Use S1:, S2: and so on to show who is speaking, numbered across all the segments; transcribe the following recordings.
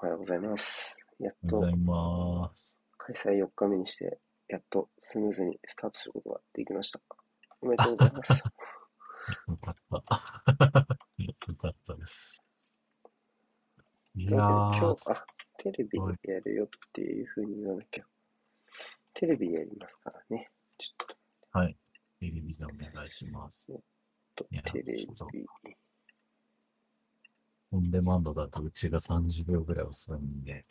S1: おはようございます。やっと。開催4日目にして、やっとスムーズにスタートすることができました。おめでとうございます。
S2: よかった。よかったです。いや
S1: 今
S2: ー、
S1: 日、あ、テレビでやるよっていう風に言わなきゃ。テレビでやりますからね。ちょっ
S2: はい。テレビでお願いします。
S1: と
S2: いや
S1: テレビ
S2: オンデマンドだとうちが30秒ぐらい遅いんで、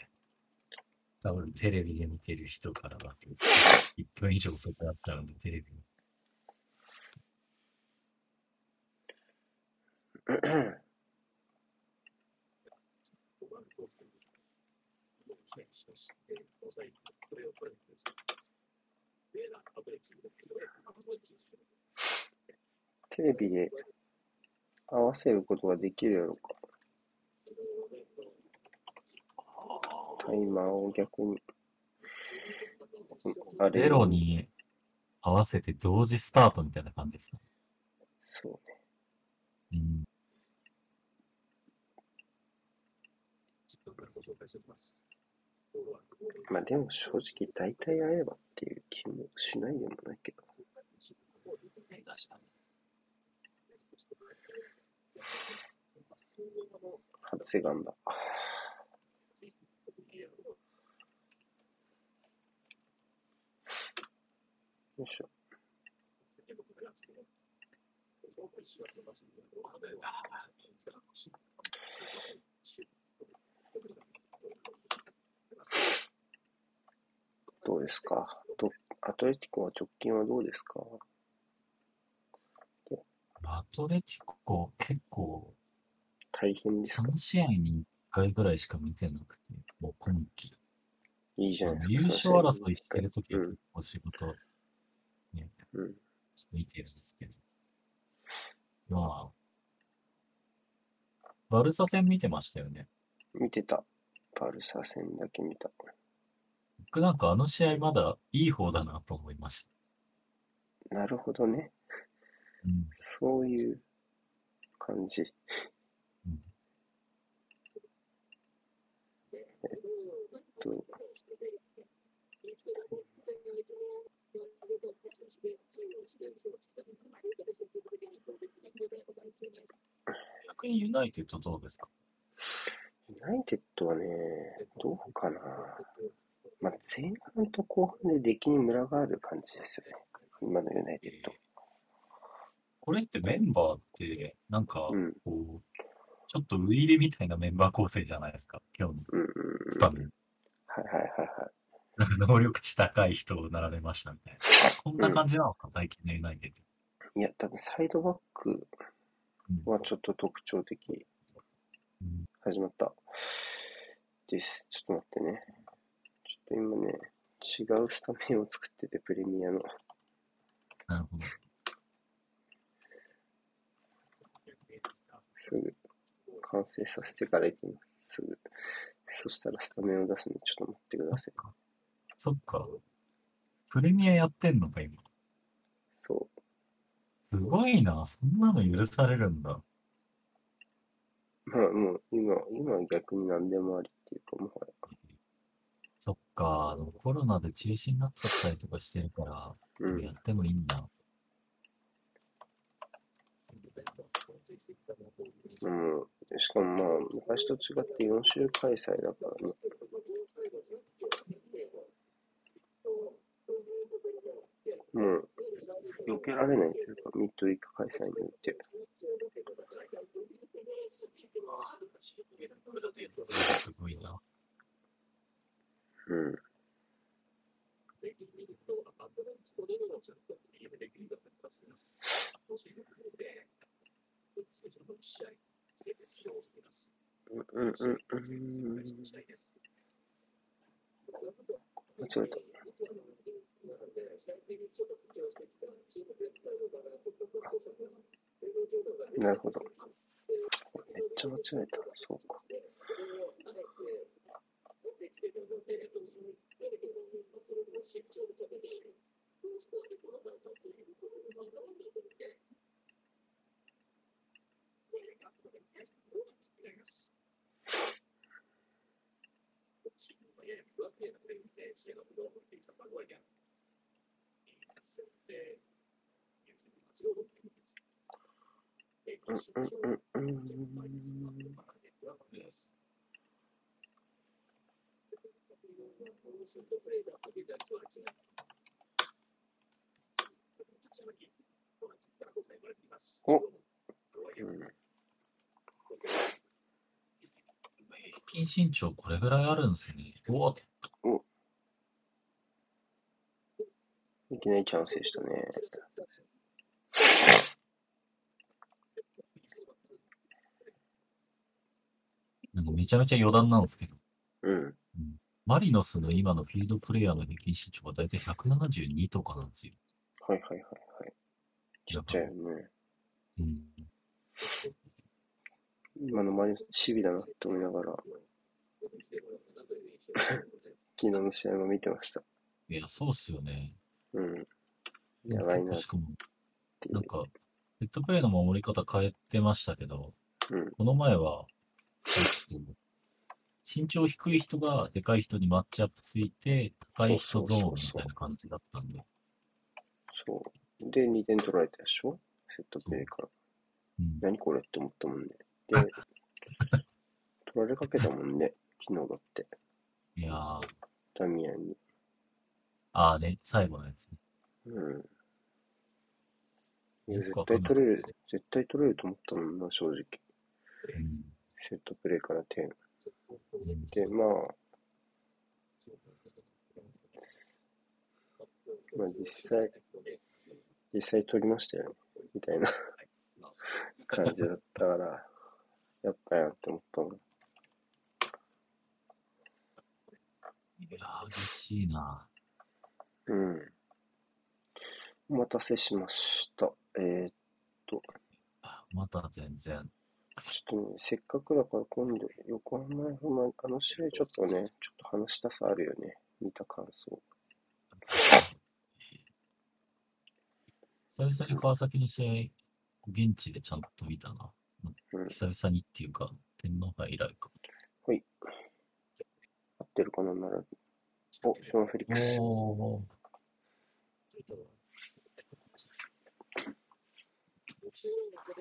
S2: 多分テレビで見てる人からだと1分以上遅くなっちゃうんで、テレビ。
S1: テレビで合わせることができるやろか。タイマーを逆に。あれ
S2: ゼロに合わせて同時スタートみたいな感じですね。
S1: そうね。
S2: うん。
S1: まあでも正直大体会えばっていう気もしないでもないけど。
S2: 確か
S1: 発願だ。よいしょ。どうですか？どアトレティコは直近はどうですか？
S2: アトレティコ結構
S1: 大変ですか
S2: ？3試合に1回ぐらいしか見てなくて、もう今季。
S1: いいじゃないですか。
S2: 優勝争いしてるときは
S1: うん
S2: 結構仕事、ね、
S1: うん。
S2: 見てるんですけど。まあ、バルサ戦見てましたよね。
S1: 見てた。バルサ戦だけ見た。
S2: 僕なんかあの試合まだいい方だなと思いました。
S1: なるほどね。
S2: うん。
S1: そういう感じ。
S2: うん
S1: と
S2: 逆にユナイテッドどうですか？
S1: ユナイテッドはね、どうかな。まあ、前半と後半で出来にムラがある感じですよね。今のユナイテッド。
S2: これってメンバーって、なんか、
S1: うん。
S2: こう、ちょっとウイイレみたいなメンバー構成じゃないですか、今日の
S1: うんうんうん。
S2: スタメン。
S1: はいはいはいはい。
S2: なんか能力値高い人を並べましたみたいな。こんな感じなんですか、最近のユナイテッド。
S1: いや、多分サイドバック
S2: うん
S1: はちょっと特徴的。
S2: うん
S1: 始まった。です。ちょっと待ってね。ちょっと今ね、違うスタメンを作ってて、プレミアの。
S2: なるほど。
S1: すぐ完成させてから行きます。すぐ。そしたらスタメンを出すので、ちょっと待ってください。
S2: そっか。プレミアやってんのか、今。
S1: そ
S2: すごいな。そんなの許されるんだ。
S1: う。まあもう今、今は逆に何でもありっていうか、もはや。
S2: そっか。でもコロナで中止になっちゃったりとかしてるから、
S1: うん
S2: や。ってもいいんだ。
S1: うん、しかもまあ、昔と違って4週開催だからね。もう、避けられないというか、ミッドウィーク開催によって。
S2: すごいな。
S1: うん。うんうんうんうん。間違えた。なるほど。めっちゃ間違えた。そうか。う おうん
S2: 平均身長これぐらいあるんですね。うわ、
S1: いきなりチャンスでしたね。
S2: なんかめちゃめちゃ余談なんですけど、
S1: うん。
S2: マリノスの今のフィールドプレイヤーの平均身長がだいたい172とかなんですよ。
S1: はいはいはいはい。ちっちゃいよね。
S2: うん。
S1: 今の周りチビだなって思いながら、昨日の試合も見てました。
S2: いや、そうっすよね。
S1: うん。やばいなっ
S2: しかも。なんか、セットプレーの守り方変えてましたけど、
S1: うん。
S2: この前は、身長低い人がでかい人にマッチアップついて、高い人ゾーンみたいな感じだったんで。
S1: そう。で、2点取られたでしょ？セットプレーから。
S2: うん。
S1: 何これって思ったもんね。で、取られかけたもんね。昨日だって。
S2: いやー、
S1: ダミアンに。
S2: あーね、最後のやつね。
S1: うん。いや、絶対取れる、絶対取れると思ったもんな、正直。
S2: うん。
S1: セットプレーから点。
S2: うん
S1: で、まあ、まあ実際、実際取りましたよね。みたいな感じだったから、やったやんって思ったの。
S2: いやー、嬉しいな。
S1: うん。お待たせしました。えー、
S2: また全然。
S1: ちょっとね、せっかくだから今度、横浜 F・ マあの試合ちょっとね、ちょっと話したさあるよね。見た感想。
S2: 久々に川崎の試合、現地でちゃんと見たな。
S1: うん。
S2: 久々にっていうか、天皇杯以来か。
S1: はい。合ってるかな、並び。お、ショーン・フェリックス。
S2: おー。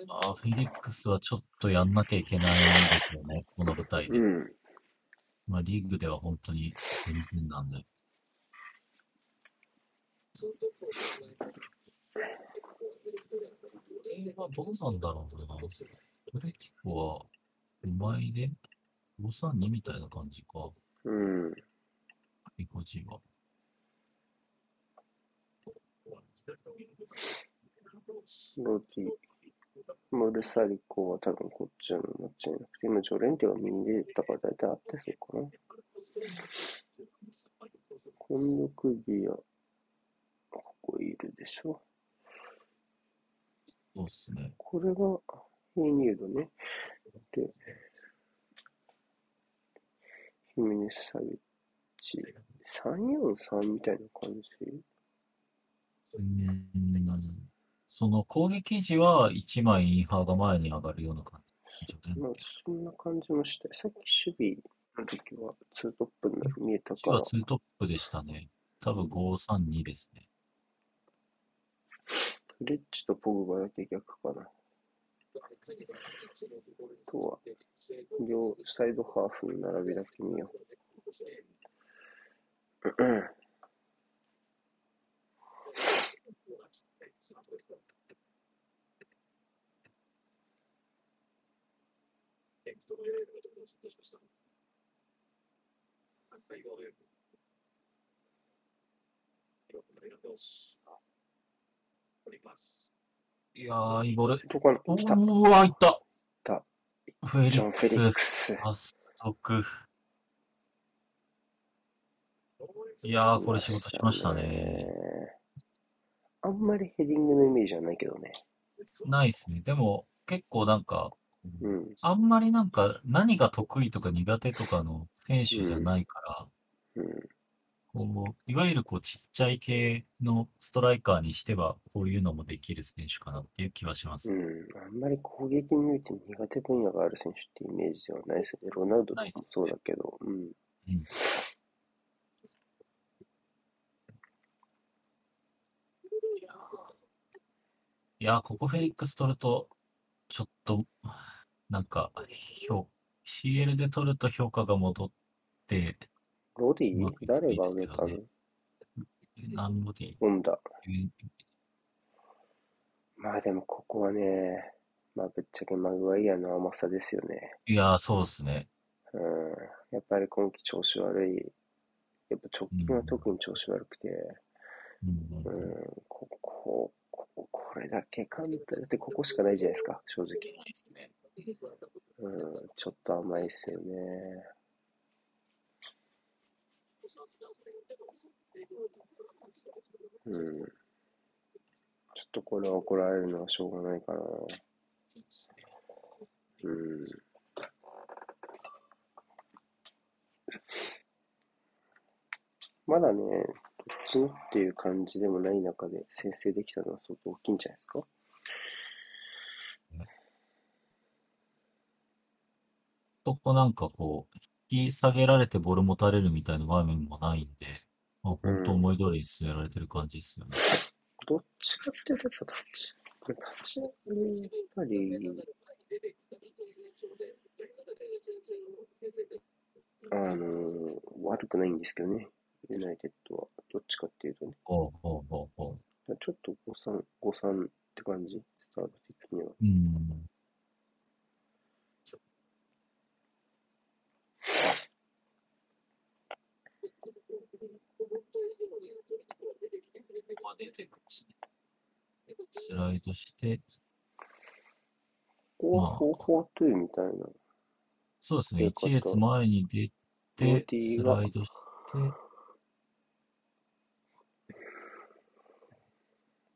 S2: あーフィリックスはちょっとやんなきゃいけないんですよね、この舞台で。
S1: うん。
S2: まあ、リーグでは本当に全然なんで。これはどうなんだろうな。トレキコは、うまいで、532みたいな感じか。
S1: うん。
S2: リコジは。
S1: ロディ、モルサリコは多分こっちの間違いなくて、今ジョレンテが右に出たから大体合ってそうかな。コンドクギア、ここいるでしょ。
S2: そうっすね。
S1: これがヘイニュードね。で、ヒメネス・サビッチ。343みたいな感じ？
S2: うん。その攻撃時は1枚インハーが前に上がるような感じね。
S1: まあ、そんな感じもして、さっき守備の時はツートップに見えたから、
S2: 2トップでしたね。多分532ですね。
S1: フレッチとポグバだけ逆かな。あとは、両サイドハーフの並びだけ見よう。うん
S2: いやー、いいボール。
S1: どこ
S2: お
S1: の来た。
S2: ーわ、いった。
S1: た
S2: フェリ
S1: ジョン・
S2: ック
S1: フェリッ
S2: ス
S1: ク。ス。
S2: 発足。いやー、これ仕事しましたね。
S1: あんまりヘディングのイメージはないけどね。
S2: ないっすね。でも、結構なんか、
S1: うん。
S2: あんまりなんか何が得意とか苦手とかの選手じゃないから、
S1: うん。
S2: こう、いわゆるこうちっちゃい系のストライカーにしては、こういうのもできる選手かなっていう気はします。
S1: うん。あんまり攻撃において苦手分野がある選手ってイメージではないですよね。ロナウドとかもそうだけど。うん、
S2: いやここフェリックス取ると、ちょっと、なんか、評 CL で取ると評価が戻って、
S1: ロディ？誰が上げたの
S2: 何ので、
S1: ホンダ。
S2: い
S1: まあでもここはね、まあぶっちゃけマグワイアの甘さですよね。
S2: や、そうですね。
S1: うん。やっぱり今季調子悪い。やっぱ直近は特に調子悪くて、
S2: うん
S1: う
S2: うん
S1: ん、ここ、ここ、これだけ簡単だってここしかないじゃないですか、正直。
S2: いいですね。
S1: うん、ちょっと甘いですよね。うん。ちょっとこれは怒られるのはしょうがないかな。
S2: う。
S1: ん。まだね、どっちのっていう感じでもない中で先制できたのは相当大きいんじゃないですか？
S2: そこなんかこう、引き下げられてボール持たれるみたいな場面もないんで、まあ、本当思い通りに進められてる感じですよね。
S1: どっちかっていうと、立ち、これ立ち上がり、やっぱり、あの悪くないんですけどね、ユナイテッドは。どっちかっていうとね。
S2: ほうほうほうほ
S1: ちょっと5-3、5-3って感じ、スタート的には。
S2: う。うん。出てくるしね。スライドして、
S1: こう、
S2: まあ
S1: 方法というみたいな。
S2: そうですね、
S1: よかった
S2: 一列前に出てスライドして、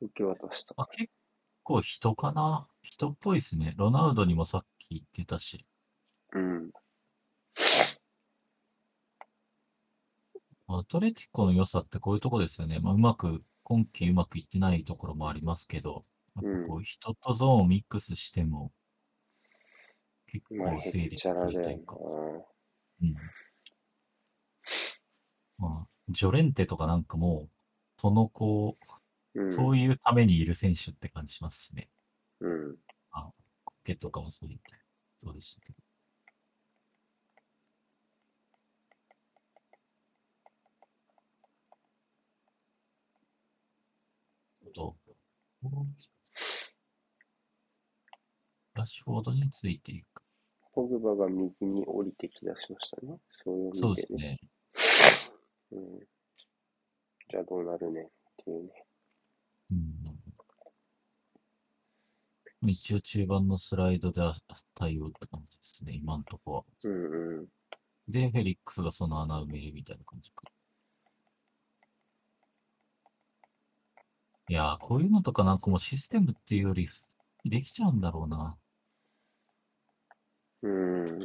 S1: 受け渡した。
S2: あ、結構人かな？人っぽいですね。ロナウドにもさっき言ってたし。
S1: うん。
S2: アトレティコの良さってこういうとこですよね。まあ、うまく、今季うまくいってないところもありますけど、やっぱこう人とゾーンをミックスしても、結
S1: まあ、
S2: 構整理
S1: へっちゃらだよ
S2: というか、
S1: な。
S2: うん。まあ、ジョレンテとかなんかもう、そのこう、
S1: うん。
S2: そういうためにいる選手って感じしますしね。
S1: うん。
S2: コケとかもそうでしたけど。と、ラッシュフォードについていく。
S1: ポグバが右に降りてきだしましたね。そういう
S2: そう
S1: 意味で
S2: ですね。
S1: うん。じゃあどうなるねっていうね。
S2: うん。一応中盤のスライドで対応って感じですね、今のとこは。
S1: うんうん。
S2: で、フェリックスがその穴埋めるみたいな感じか。いやー、こういうのとかなんかもうシステムっていうより、できちゃうんだろうな。
S1: うん。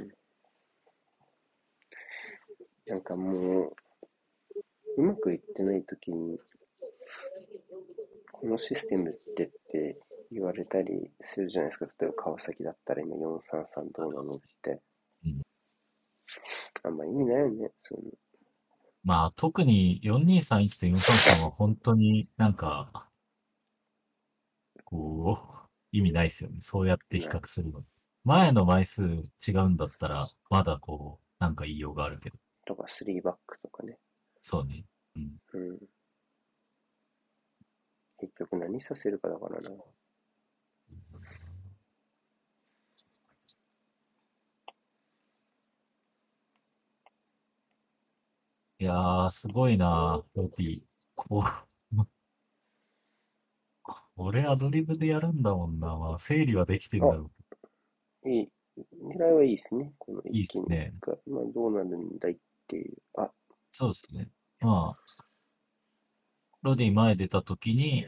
S1: なんかもう、うまくいってないときに、このシステムってって言われたりするじゃないですか。例えば川崎だったら今433どうなのって。
S2: うん
S1: あんま意味ないよね。そういうの。
S2: まあ、特に4231と433は本当になんか、こう、意味ないですよね。そうやって比較するの。前の枚数違うんだったら、まだこう、なんか言いようがあるけど。
S1: とか、3バックとかね。
S2: そうね。うん。
S1: うん。結局何させるかだからな。
S2: いやー、すごいなロティ。こう、これアドリブでやるんだもんな。まあ、整理はできてるんだろう
S1: いい。狙いはいいですね。この
S2: いいっすね
S1: まあ、どうなるんだいっていう。あ、
S2: そうですね。まあ、ロディ前出た時に、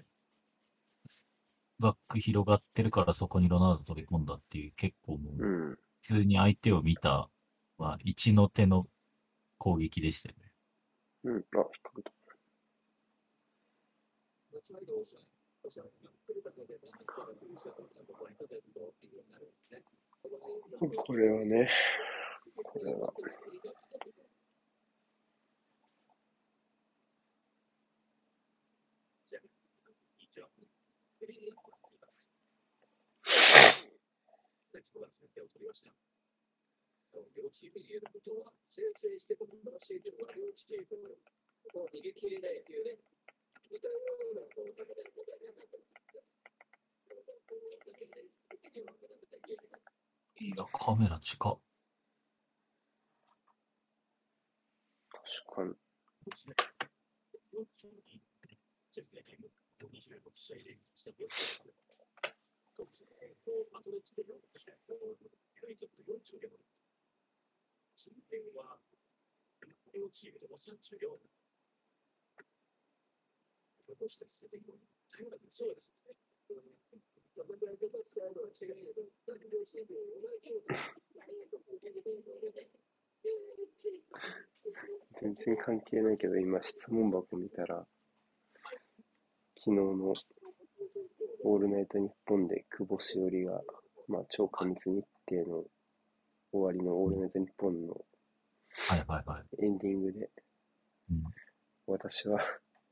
S2: バック広がってるからそこにロナウド飛び込んだっていう結構もう、
S1: うん。
S2: 普通に相手を見た、まあ、一の手の攻撃でしたよね。
S1: うん。あ、引っ掛けた。これはね、これは。
S3: ことは、先して、この両チームを逃げ切れないというね、い
S2: や、カメラ近っ。
S1: 確かに。全然関係ないけど、今質問箱見たら、昨日のオールナイトニッポンで久保しおりが、まあ、超過密日程の終わりのオールナイトニッポンの
S2: はいはいはい。
S1: エンディングで、
S2: うん。
S1: 私は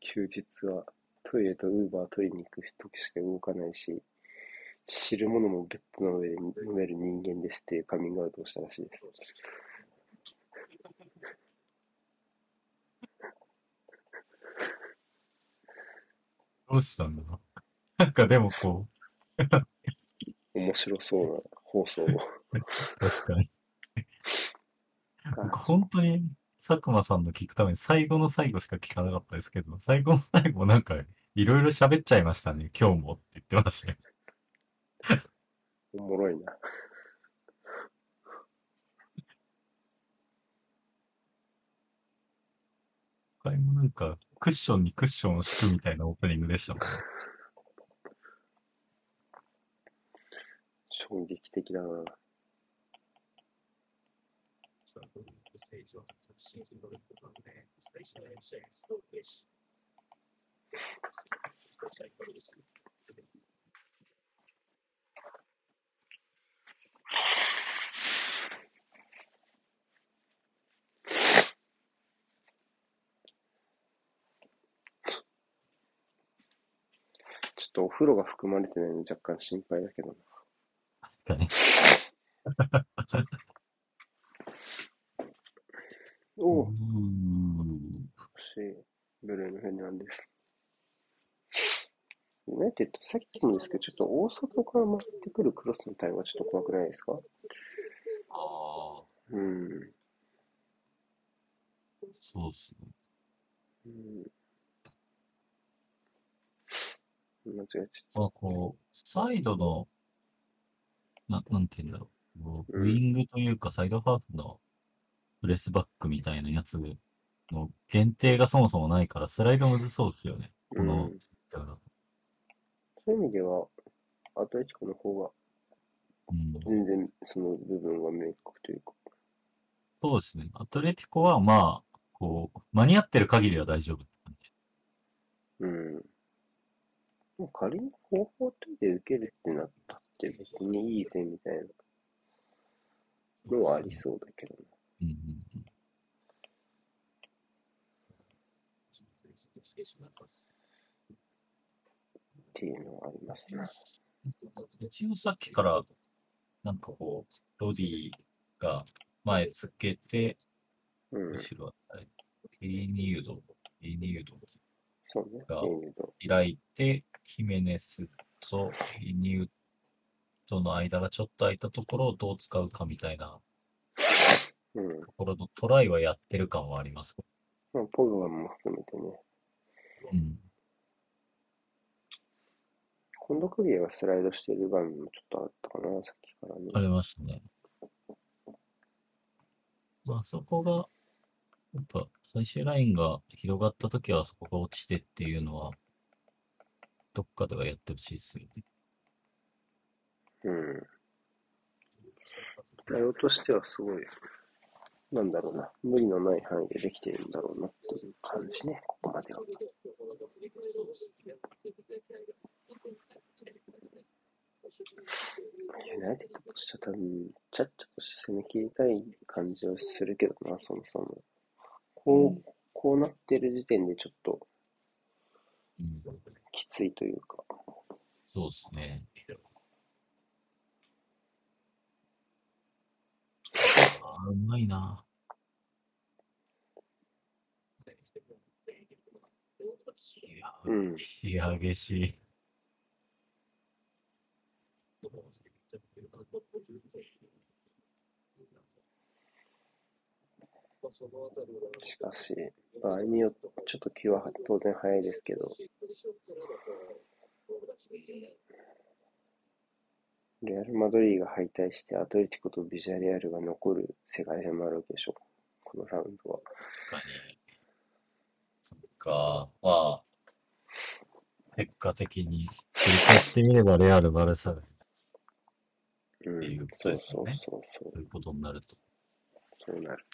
S1: 休日はトイレとウーバー取りに行く時しか動かないし、汁物もベッドの上で飲める人間ですっていうカミングアウトをしたらしいです。
S2: どうしたんだろう。なんかでもこ
S1: 面白そうな放送を。
S2: う、確かに。僕本当に佐久間さんの聞くために最後の最後しか聞かなかったですけど、最後の最後なんかいろいろ喋っちゃいましたね、今日もって言ってましたね。
S1: おもろいな。
S2: 他にもなんかクッションにクッションを敷くみたいなオープニングでしたもんね。
S1: 衝撃的だな。ちょっとお風呂が含まれてないの若干心配だけどな。
S2: 確かに。
S1: おお、
S2: うーん。
S1: し、ブルーのフェルナンデス。ユナイテッド、さっきもですけど、ちょっと大外から回ってくるクロスのタイムはちょっと怖くないですか？
S2: ああ、
S1: うん。
S2: そうっすね。
S1: うん。間違えちゃっ
S2: まあこう、サイドの、ななんて言うんだろう。ウイングというか、サイドハーフのプレスバックみたいなやつの限定がそもそもないから、スライドむずそうですよね。この、
S1: うんそういう意味では、アトレティコの方が
S2: うん、
S1: 全然その部分は明確というか。
S2: そうですね。アトレティコはまあ、こう、間に合ってる限りは大丈夫って感じ。
S1: うん。もう仮に方法とで受けるってなったって別にいいぜみたいなのはありそうだけどな。
S2: うんうんうん。
S1: っていうのはありますね。
S2: 一応さっきから、なんかこう、ロディが前つけて、
S1: うん。
S2: 後ろはエイニュード、エイニュード。が。開いて、ヒメネスとヘイニウドの間がちょっと空いたところをどう使うかみたいな
S1: うん。
S2: ところのトライはやってる感はあります。
S1: まあ、ポグバも含めてね。
S2: うん。
S1: 今度クリアがスライドしている場面もちょっとあったかな、さっきからね。
S2: ありましたね。まあそこが、やっぱ最終ラインが広がったときはそこが落ちてっていうのは、どっかではやってほしいですよね。
S1: うん。対応としてはすごい、なんだろうな、無理のない範囲でできているんだろうなっていう感じね、ここまでは。ユナイテッドとしては多分、ちゃっちゃと攻め切りたい感じはするけどな、そもそも。こう、こうなってる時点でちょっと
S2: うん。
S1: きついというか、
S2: そうですね。ーうまいな。いや、
S1: うん
S2: 激しい。し
S1: かし、場合によって、ちょっと気は当然早いですけど、レアル・マドリーが敗退して、アトレティコとビジャレアルが残る世界戦もあるわけでしょ。このラウンドは。
S2: 確かに。そっか、まあ、結果的に、振り返ってみればレアル・バルサが
S1: うん
S2: っていうこ、
S1: そう
S2: とですよね
S1: そうそうそう
S2: ということになると。
S1: そうなる。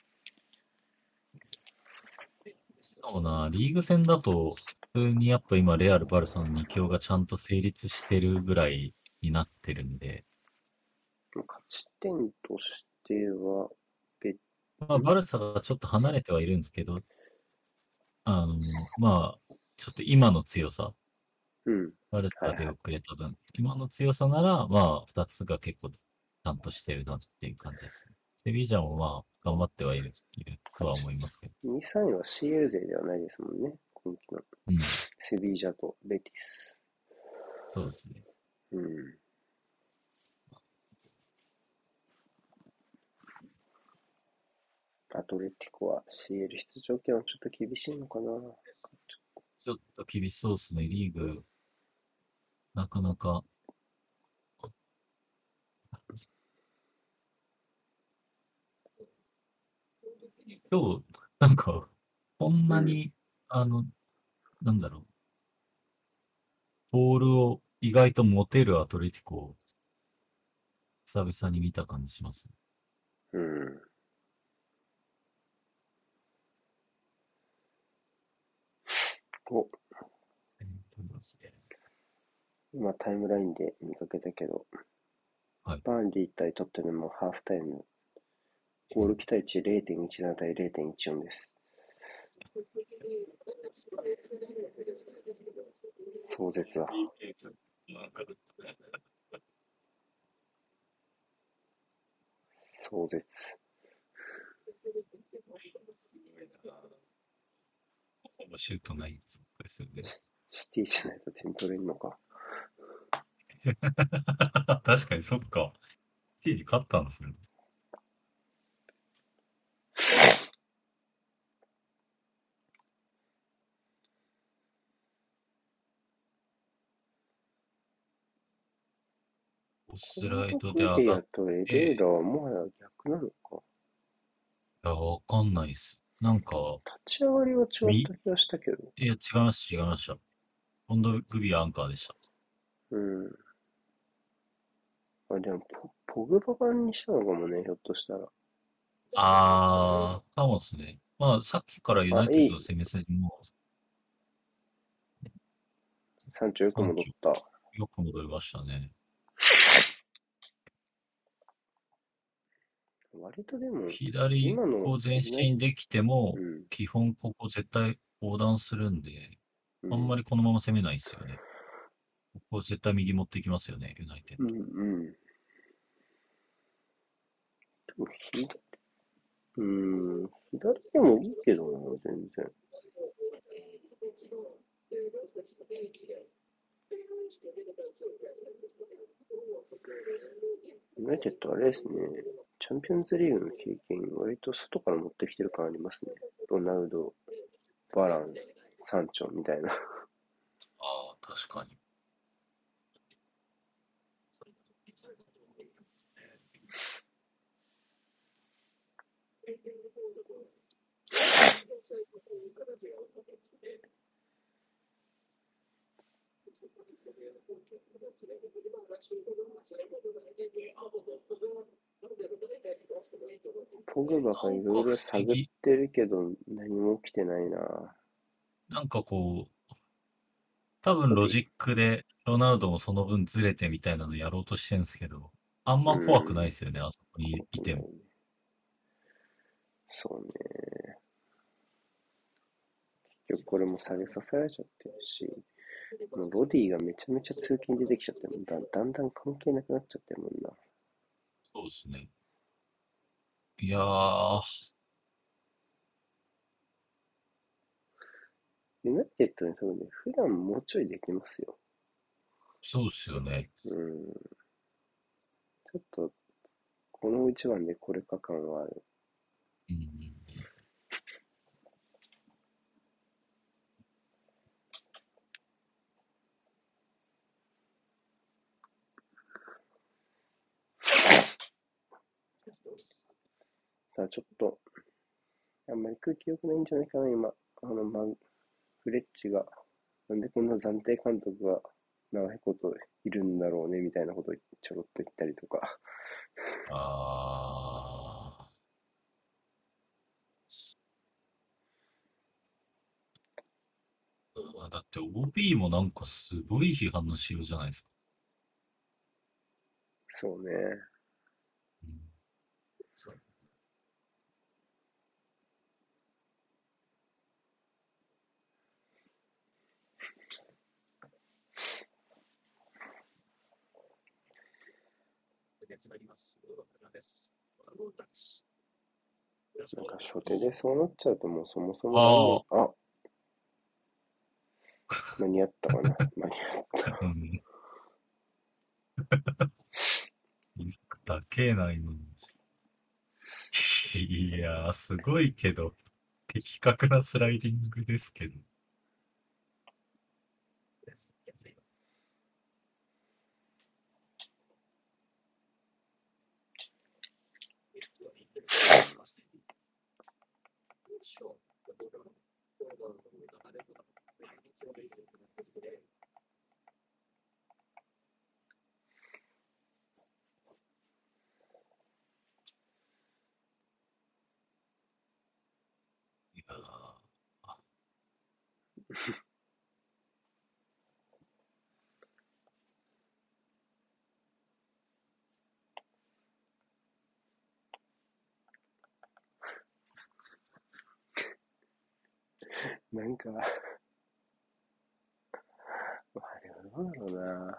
S2: しかもな、リーグ戦だと、普通にやっぱ今、レアル・バルサの2強がちゃんと成立してるぐらいになってるんで、
S1: 勝ち点としては、別
S2: まあ、バルサがちょっと離れてはいるんですけど、あの、まあ、ちょっと今の強さ、
S1: うん、
S2: バルサが出遅れた分、今の強さなら、まあ、2つが結構ちゃんとしてるなっていう感じですね。セビージャもまあ、頑張ってはいるいるとは思いますけど。
S1: 2、3位は CL 勢ではないですもんね。今季の
S2: うん、
S1: セビージャとベティス。
S2: そうですね。
S1: うん。アトレティコは CL 出場権はちょっと厳しいのかな。
S2: ちょっと厳しそうですね、リーグ。なかなか。今日、なんか、こんなに、あの、なんだろう。ボールを意外と持てるアトレティコを、久々に見た感じします。
S1: うん。お、今タイムラインで見かけたけど、
S2: はい
S1: バーンリー対トッテナムハーフタイム、ゴール期待値0.17対0.14です。壮絶だ。壮絶。
S2: すごいなほぼシュートないですよね。
S1: シティじゃないと点取れんのか。
S2: 確かにそっか。シティに勝ったんですよね。スライドで上がっ
S1: アとエレーラはもはや逆なのか。
S2: たわかんないっす。なんか、
S1: 立ち上がりは違った気がしたけど。
S2: いや、違いました、違いました。ポンドグビアアンカーでした。
S1: うん。あ、でもポ、ポグバ版にしたのかもね、ひょっとしたら。
S2: あー、かもですね。まあ、さっきからユナイテッドの攻め筋も
S1: 山頂よく戻った。
S2: よく戻りましたね。
S1: 割とでも、
S2: 左
S1: 今の
S2: こう前進できても、
S1: うん。
S2: 基本ここ絶対横断するんで、
S1: うん
S2: あんまりこのまま攻めないですよね。ここ絶対右持っていきますよね、ユナイテッド。
S1: うんうん。でも左、うん、左でもいいけどな、全然。ユナイテッドあれですね、チャンピオンズリーグの経験、割と外から持ってきてる感ありますね。ロナウド、バラン、サンチョみたいな。
S2: ああ、確かに。
S1: ポグバがいろいろ探ってるけど、何も起きてないな。
S2: なんかこう、多分ロジックでロナウドもその分ずれてみたいなのやろうとしてるんですけど、あんま怖くないですよね、あそこにいても。
S1: そうね。結局これも下げさせられちゃってるし、もうロディがめちゃめちゃ通勤出てきちゃってだ、だんだん関係なくなっちゃってるもんな。
S2: そうですね。いやー、
S1: ユナイテッドに多分ね、普段もうちょいできますよ。
S2: そうですよね。
S1: うん。ちょっと、この一番でこれか感はある。
S2: うん。
S1: ただちょっと、あんまり空気良くないんじゃないかな、今。あの、ま、フレッチが、なんでこんな暫定監督が長いこといるんだろうね、みたいなことをちょろっと言ったりとか。
S2: あー。だって OB もなんかすごい批判の仕様じゃないですか。
S1: そうね。なんか初手でそうなっちゃうともうそもそもあ、あ間に合ったかな 間に合った。
S2: うん。リスク高えな、今の。いやー、すごいけど、的確なスライディングですけど。いやー
S1: なんだろうな。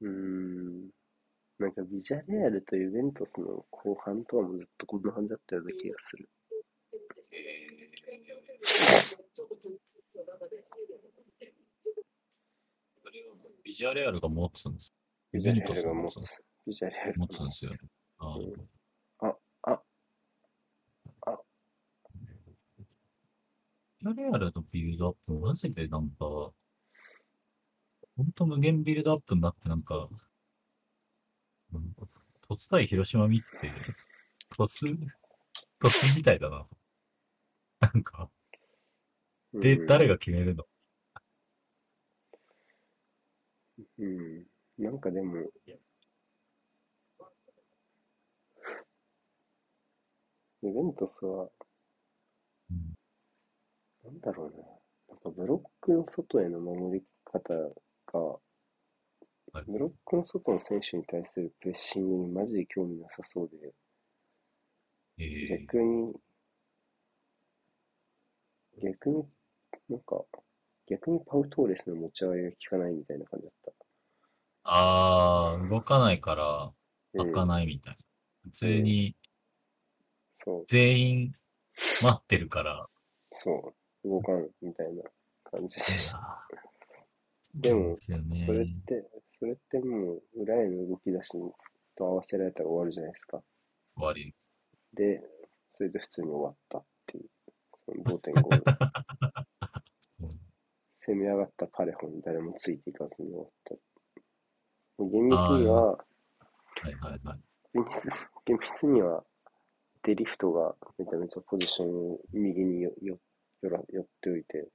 S1: うーん。なんかビジャレアルとユベントスの後半とはもうずっとこんな感じだったような気がする。
S2: ビジュアレアルが持つんです。
S1: ビジャレアル
S2: ユベントスが持つ。
S1: ビジャレアル
S2: 持
S1: が
S2: つんですよね。あー
S1: うんあ、あ、あ、
S2: ビジュアレアルのビルドアップ、マジでなんか、ほんと無限ビルドアップになってなんか、うん突対広島見てて、突、突みたいだな。なんか、で、
S1: うん
S2: 誰が決めるの？
S1: うん。なんかでも、ユベントスは、だろうな。なんかブロックの外への守り方が、
S2: はい
S1: ブロックの外の選手に対するプレッシングにマジで興味なさそうで、
S2: えー、
S1: 逆に、逆に、なんか、逆にパウトーレスの持ち上げが効かないみたいな感じだっ
S2: あー、動かないから
S1: た。うん
S2: 開かないみたいな。普通に全員待ってるから。
S1: そう、動かんみたいな感じで
S2: い
S1: した。でも
S2: そ
S1: れって、それってもう裏への動き出しと合わせられたら終わるじゃないですか。
S2: 終わりです。
S1: で、それで普通に終わったっていう、その同点ゴール。
S2: う ん
S1: 攻め上がったパレホに誰もついていかずに終わった。厳密には、
S2: はいはいはい。
S1: 厳密には、デリフトがめちゃめちゃポジションを右によよよら寄っておいて、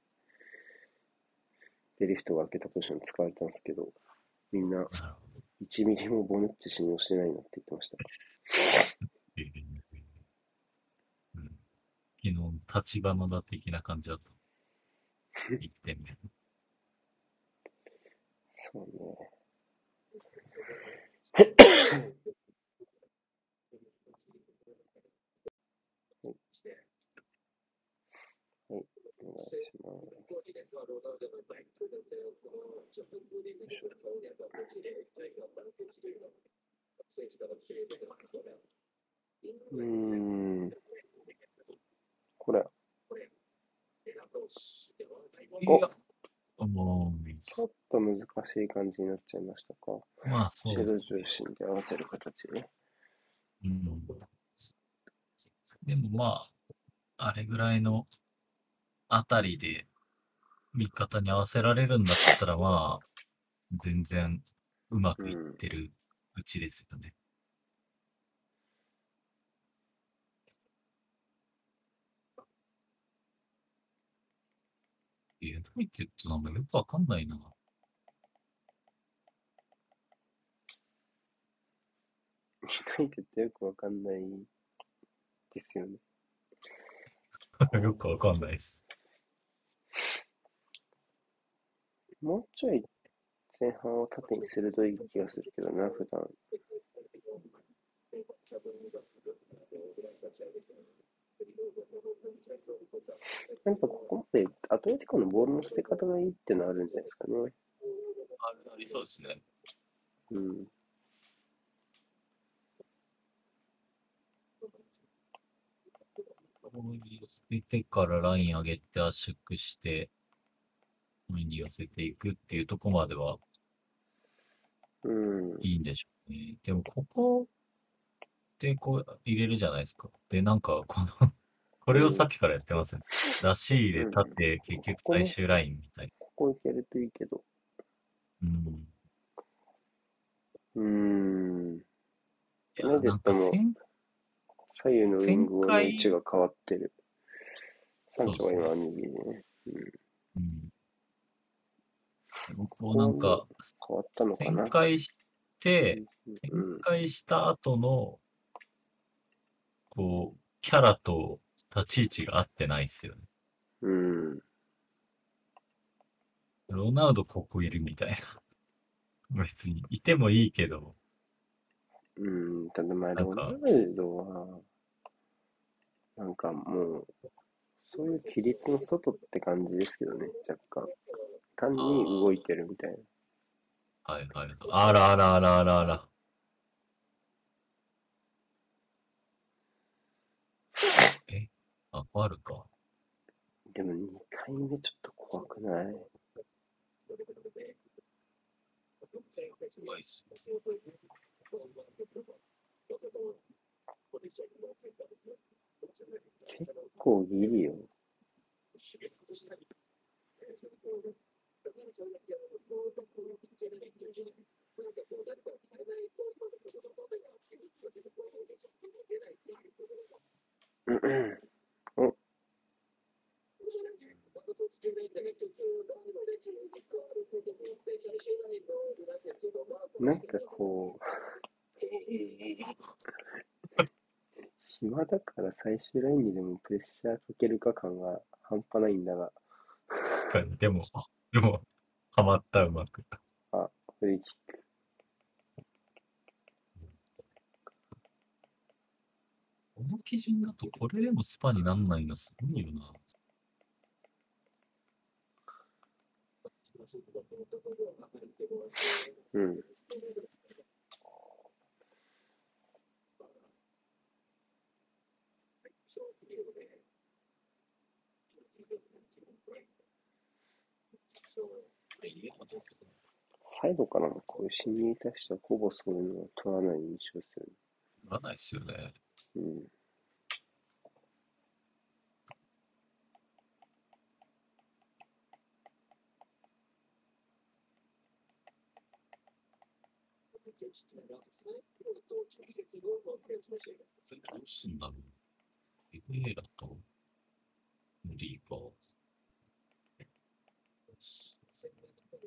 S1: デリフトが開けたポジション使われたんですけど、みんな
S2: なるほど。
S1: 1ミリもボネッチ信用してないなって言ってました。
S2: えーうん、昨日、立花田的な感じだった。一点目。
S1: そうね。お願いします。うーん。これ、
S2: いや、も
S1: ちょっと難しい感じになっちゃいましたか。
S2: う、まあそうですね。
S1: 重心で合わせる形ね。
S2: うん。でもまあ、あれぐらいのあたりで味方に合わせられるんだったらまあ、全然うまくいってるうちですよね。ユナイテッドなんかよくわかんないな。
S1: ユナイテッドよくわかんないですよね。
S2: よくわかんないです。
S1: もうちょい前半を縦に鋭い気がするけどな、普段。やっぱここまでアトレティコのボールの捨て方がいいっていうのはあるんじゃないですかね。
S2: あありそうですね。
S1: うん。
S2: 捨ててからライン上げて圧縮して、前に寄せていくっていうとこまでは
S1: うん。
S2: いいんでしょうね。でも、ここでこう入れるじゃないですか。で、なんか、この、これをさっきからやってますよね。出し入れ、縦、結局最終ラインみたいな。
S1: ここいけるといいけど。
S2: うん。
S1: うーん。
S2: いや、なんか先、
S1: 左右のウィングの位置が変わってる。サンチョは今右でね。
S2: うん。こうなんか、
S1: 変わったのかな？
S2: 旋。回して、
S1: うん
S2: 展開した後の、こう、キャラと立ち位置が合ってないっすよね。
S1: うん。
S2: ロナウドここいるみたいな。別に、いてもいいけど、
S1: うん。ただまあ、ロナウドは、なんかもう、そういう規律の外って感じですけどね、若干。単に動いてるみたいな。
S2: はいはい。あらあらあらあらあら。え？あ、あるか。
S1: でも2回目ちょっと怖くない？
S2: 怖いっす。
S1: 結構ギリよ。うんうん。おなんかこう、暇だから最終ラインにでもプレッシャーかけるか感が半端ないんだが、
S2: でも、でも、ハマった、うまく。
S1: フリーキック。
S2: この基準だと、これでもスパになんないのすごいよな。
S1: うん。サイドからのこういう侵入に対してはほぼそういうのは取らない印象ですよね。
S2: ならないっすよね。
S1: うん。
S2: どうすんだろう。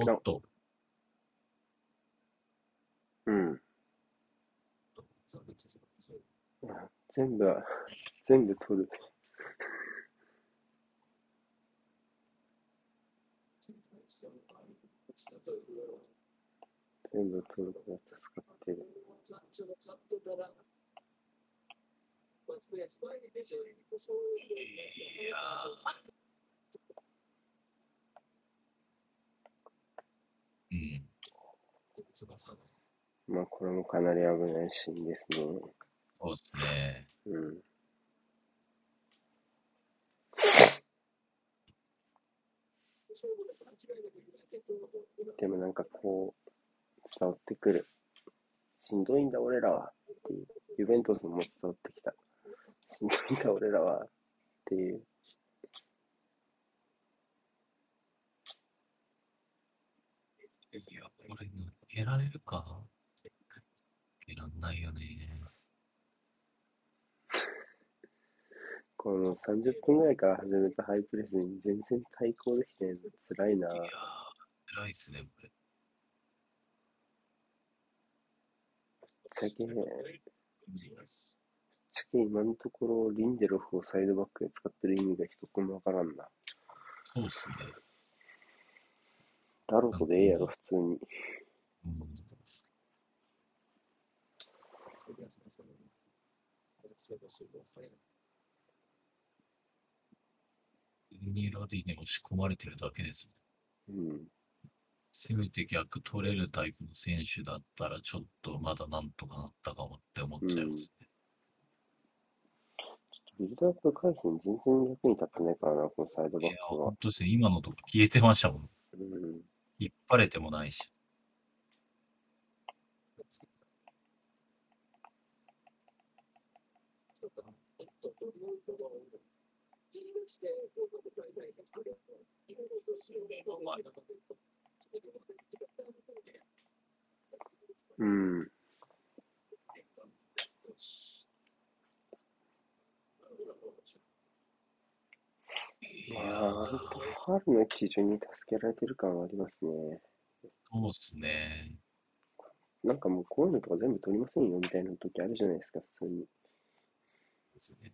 S2: おっと、
S1: うん。あ全部は、全部取る。全部取るから助かってる。
S2: いやうん。
S1: まあ、これもかなり危ないシーンですね。
S2: そうですね。
S1: うん。でもなんかこう、伝わってくる。しんどいんだ俺らはっていう。ユベントスも伝わってきた。しんどいんだ俺らはっていう。
S2: いや、これ抜けられるか？抜けらんないよね。
S1: この30分ぐらいから始めたハイプレスに全然対抗できてないの辛いな。
S2: いやー、辛いっすね、これ。
S1: ぶっちゃけ、ぶっちゃけ今のところリンデロフをサイドバックで使ってる意味が一つもわからんな。
S2: そうっすね。
S1: ダロトでええやろ、普通に。
S2: うんニーロディに押し込まれてるだけですね。
S1: うん。
S2: せめて逆取れるタイプの選手だったら、ちょっとまだなんとかなったかもって思っちゃいますね。
S1: ビルドアップ回避に全然役に立ってないからな、このサイドバックは
S2: 本。当ですね。今のとこ消えてましたもん。
S1: うん。
S2: 引っ張れてもないし。
S1: うん。まあ、割とファールの基準に助けられてる感はありますね。
S2: そうっすね。
S1: なんかもうこういうのとか全部取りませんよみたいな時あるじゃないですか、普通に。
S2: ですね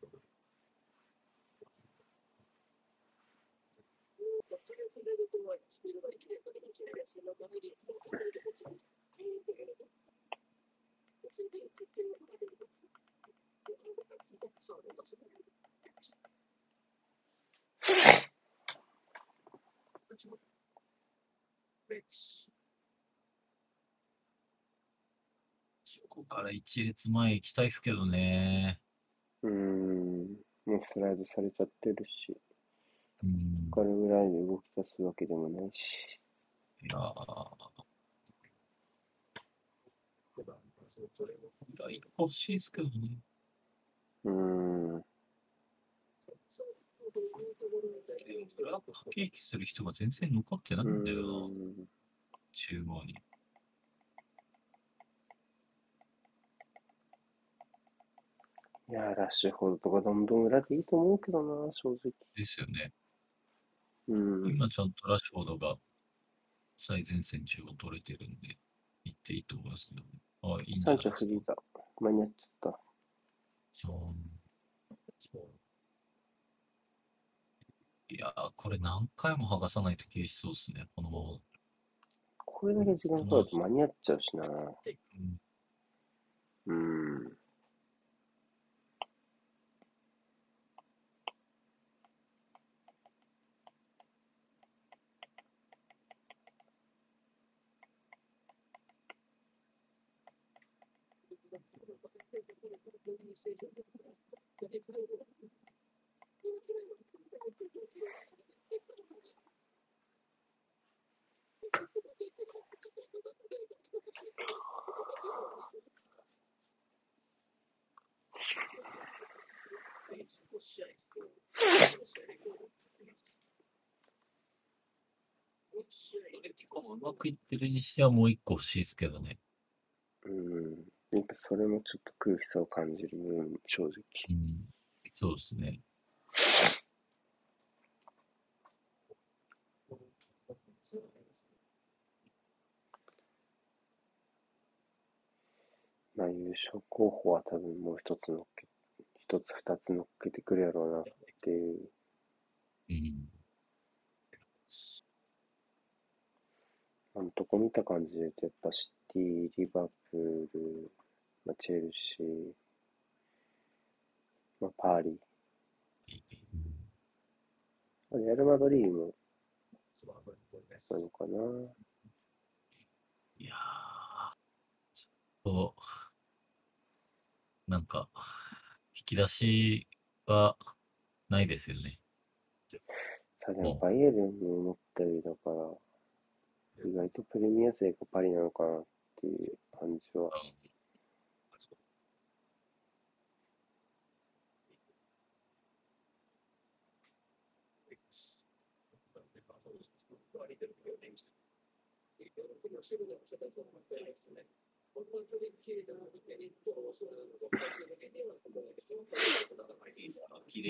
S2: ここから一列前行きたいですけどね。
S1: うーん。もうスライドされちゃってるし、
S2: うん。
S1: これぐらいで動き出すわけでもないし。
S2: いやー欲しいですけどね。
S1: うーん。
S2: でもブラック駆け引きする人が全然残ってな
S1: う
S2: いんだよな、
S1: ーん。
S2: 中央に。
S1: いやー、ラッシュフォードとかどんどん裏でいいと思うけどな、正直。
S2: ですよね。
S1: うん。
S2: 今ちゃんとラッシュフォードが最前線中を取れてるんで、行っていいと思いますけどね。あ、いいんじゃないですか。
S1: チョフリーだ。間に合っちゃった。
S2: いやー、これ何回も剥がさないと消しそうですね、このまま。
S1: これだけ時間かかると間に合っちゃうしな。
S2: うん
S1: うん。
S2: うまくいってるにしてはもう一個欲しいですけどね。
S1: うん。やっぱそれもちょっと空気さを感じる部分、正直。
S2: うん。そうですね。
S1: まあ優勝候補は多分もう一つ乗っけ、一つ二つ乗っけてくるやろうなっていう。
S2: うん。
S1: あのとこ見た感じで言うと、やっぱシティ、リバプール、まあ、チェルシー、まあ、パーリー。あレアル・マドリーもなのかな。
S2: いやー、ちょっ、なんか、引き出しはないですよね。
S1: ただ、バイエルンの思ったよりだから、意外とプレミア勢がパリなのかなっていう感じは。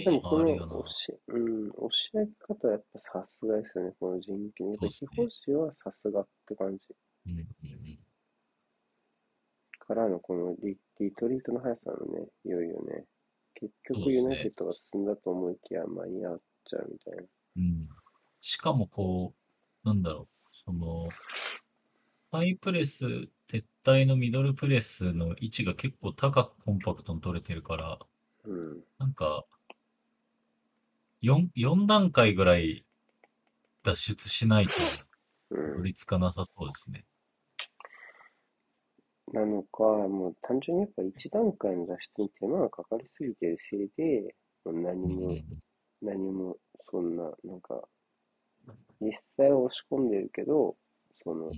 S1: でもこの
S2: あるよな
S1: 押し、うん、押し上げ方はやっぱさすがですよね、この人気に。やっぱ非保持はさすがって感じ。
S2: うんうんうん
S1: からのこのリリトリートの速さのね、いよいよね。結局ユナイテッドが進んだと思いきや間に合っちゃうみたいな。
S2: うん。しかもこう、なんだろう、その、ハイプレス、撤退のミドルプレスの位置が結構高くコンパクトに取れてるから、
S1: うん。
S2: なんか、4、4段階ぐらい脱出しないと、
S1: うん。
S2: 取りつかなさそうですね。
S1: なのか、もう単純にやっぱ一段階の脱出に手間がかかりすぎてるせいで、もう何も、
S2: うんうん
S1: 何もそんな、なんか、実際は押し込んでるけど、その、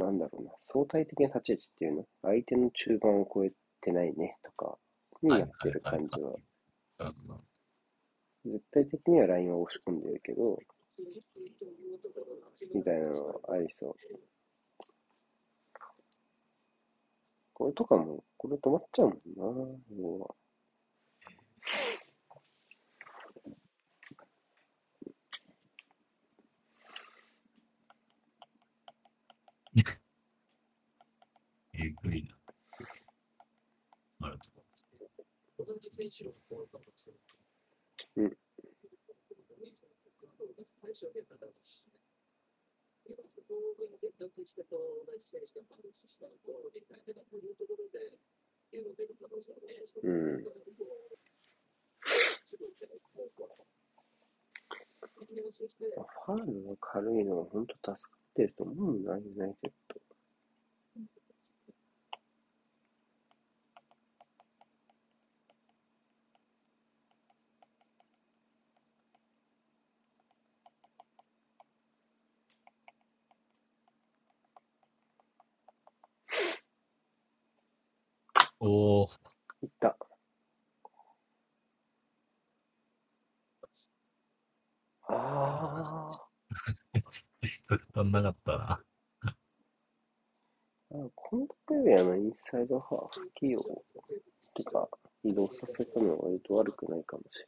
S1: なんだろうな、相対的な立ち位置っていうの、相手の中盤を超えてないね。とか、になってる感じは、
S2: うん。
S1: 絶対的にはラインは押し込んでるけど、みたいなのはありそう。これとかも、これ止まっちゃうもんな、要は。
S2: えぐいな。ある
S1: うんうん。ファールが軽いのは本当助かってると思うな、ユナイテッド。
S2: おー、
S1: いった。あー
S2: ちょっと質が足んなかったな。
S1: あ、このプレイヤーのインサイドハーフ起用とか移動させたのは割と悪くないかもしれ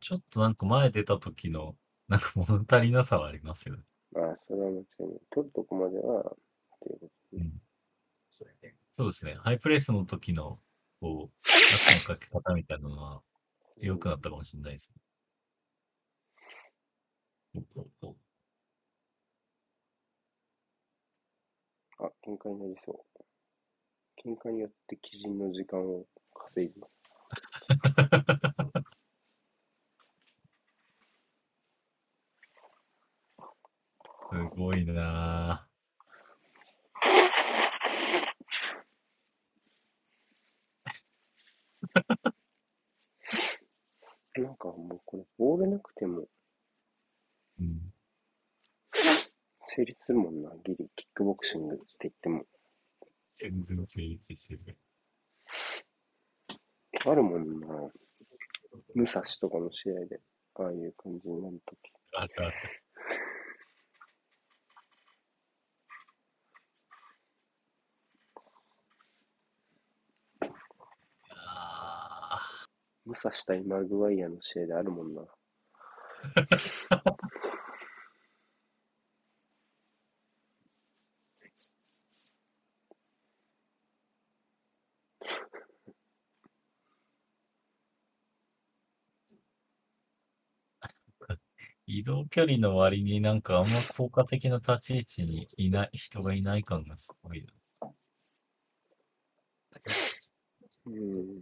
S2: ちょっとなんか前出た時の、なんか物足りなさはありますよね。
S1: ああ、それは間違いない。取るとこまでは、っていうことね。
S2: そうですね。ハイプレスの時の、こう、圧のかけ方みたいなのは良くなったかもしれないですね。
S1: あ、喧嘩になりそう。喧嘩によって基準の時間を稼いでます。
S2: すごいな
S1: なんかもうこれ、ボールなくても
S2: ぁうん。
S1: 成立するもんな、ギリ。キックボクシングって言っても。
S2: 全然成立してる。
S1: あるもんな。武蔵とかの試合で、ああいう感じになるとき。
S2: あるある。い
S1: 武蔵対マグワイアの試合であるもんな。
S2: 移動距離の割になんかあんま効果的な立ち位置にいない、人がいない感がすごいな。
S1: うん。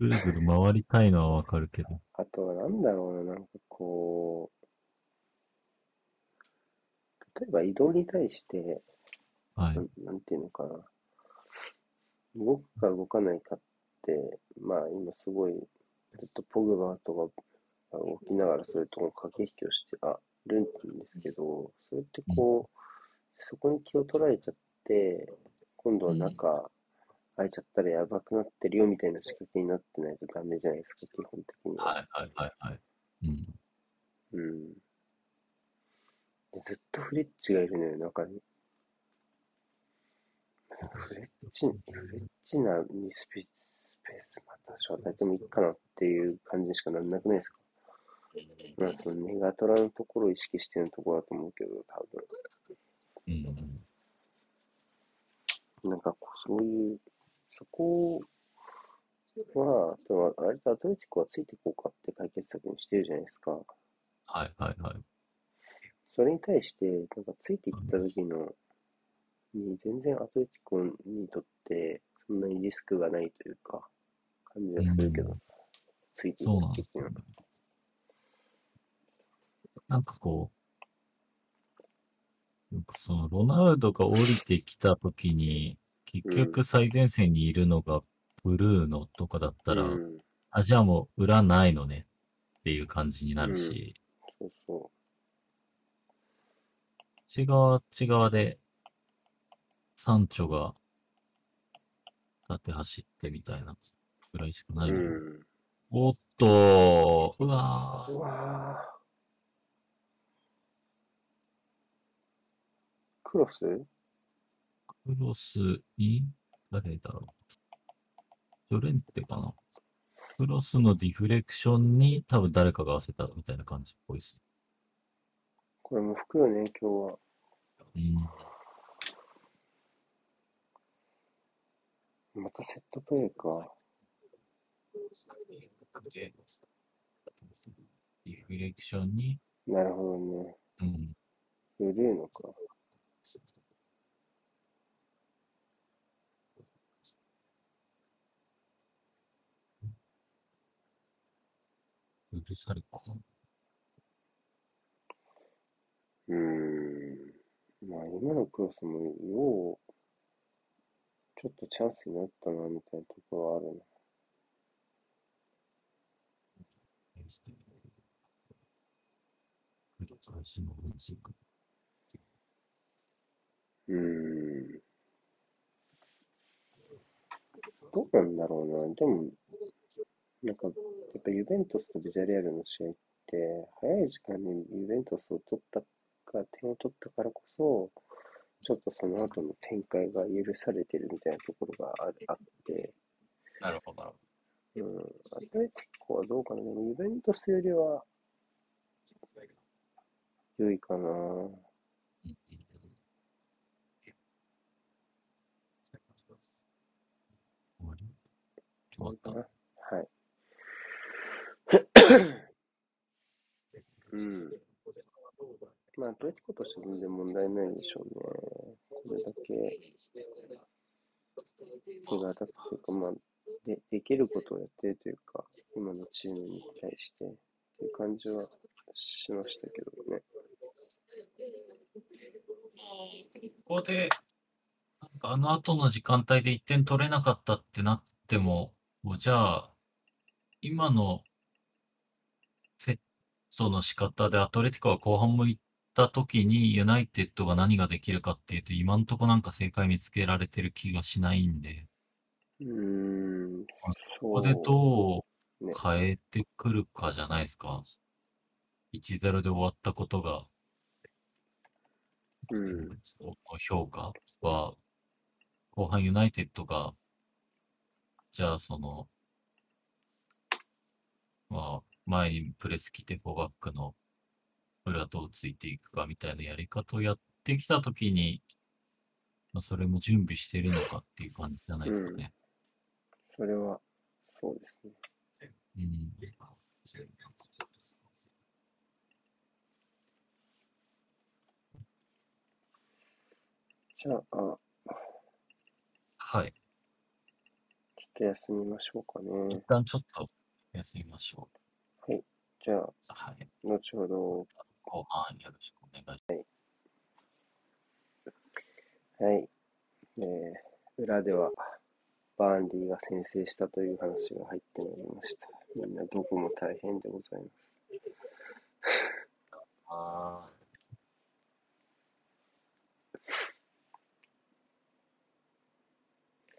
S2: ぐるぐる回りたいのはわかるけど。
S1: あとはなんだろうな、なんかこう、例えば移動に対して、
S2: はい
S1: な。んなんていうのかな、動くか動かないかって、まあ今すごい、ずっとポグバとかが動きながらそれとも駆け引きをしてあるんですけど、それってこう、そこに気を取られちゃって、今度は中開いちゃったらやばくなってるよみたいな仕掛けになってないとダメじゃないですか、基本的には。
S2: はいはいはいはい。うん。
S1: うん。でずっとフレッチがいるのよ、中に。フレッチ、フレッチなにスペスペースまた招待てもいいかなっていう感じにしかなんなくないですか？まあ、そのネガトラのところを意識してるところだと思うけど、多
S2: うんうん。
S1: 分。なんかこう、そういう、そこは、でもあれとアトレティコはついていこうかって解決策にしてるじゃないですか。
S2: はいはいはい。
S1: それに対して、なんかついていった時の、に全然アトレティコにとって、そんなにリスクがないというか、感じがするけど、
S2: うん
S1: ついてい
S2: そうなん
S1: く時の。
S2: なんかこう、そのロナウドが降りてきたときに、結局最前線にいるのがブルーノとかだったら、
S1: うん、
S2: あ、じゃあもう裏ないのねっていう感じになるし、
S1: そうそ
S2: 内側は内側で、サンチョが立って走ってみたいなぐらいしか
S1: う。
S2: ない。
S1: うん。
S2: おっと、うわ
S1: う
S2: ー
S1: わぁ。クロス？
S2: クロスに、誰だろう。ジョレンテかな？クロスのディフレクションに多分誰かが合わせたみたいな感じっぽいです。
S1: これも吹くよね、今日は。
S2: うん。
S1: またセットプレーか。
S2: で、ディフレクションに、
S1: なるほどね。
S2: うん。
S1: ブルーのか。
S2: うるされか。
S1: うーん。まあ今のクロスもよう、ちょっとチャンスになったな、みたいなところはあるな。うーん。どうなんだろうな。でも、なんか、やっぱユベントスとビジャレアルの試合って、早い時間にユベントスを取ったか、点を取ったからこそ、ちょっとその後の展開が許されてるみたいなところがあるあって、
S2: なるほど。
S1: うん、アトレティコはどうかな。でもユベントスよりは良いかな。
S2: 終わり？終わった。
S1: うん。まあ、トレコとして全然問題ないでしょうね。これだけ手が当たってというか、まあ、でできることをやってるというか、今のチームに対してっていう感じはしましたけどね。
S2: ここで、あの後の時間帯で1点取れなかったってなっても、もうじゃあ、今のトの仕方でアトレティコが後半も行った時にユナイテッドが何ができるかっていうと、今んとこなんか正解見つけられてる気がしないんで、
S1: うーん、
S2: ここでどう
S1: ね。
S2: 変えてくるかじゃないですか。1-0で終わったことが、
S1: うん、
S2: の評価は、後半ユナイテッドが、じゃあその、まあ、前にプレス来てフォーバックの裏とついていくかみたいなやり方をやってきたときに、まあ、それも準備してるのかっていう感じじゃないですかね。
S1: うん、それは、そうですね。
S2: うん、
S1: じゃあ、
S2: はい。
S1: ちょっと休みましょうかね。
S2: 一旦ちょっと休みましょう。
S1: じゃあ、
S2: う。はい。
S1: 後ほど。
S2: 後半よろしくお願いし
S1: はい。えー、裏では、バーンリーが先制したという話が入ってまいりました。みんなどこも大変でございます。
S2: ます。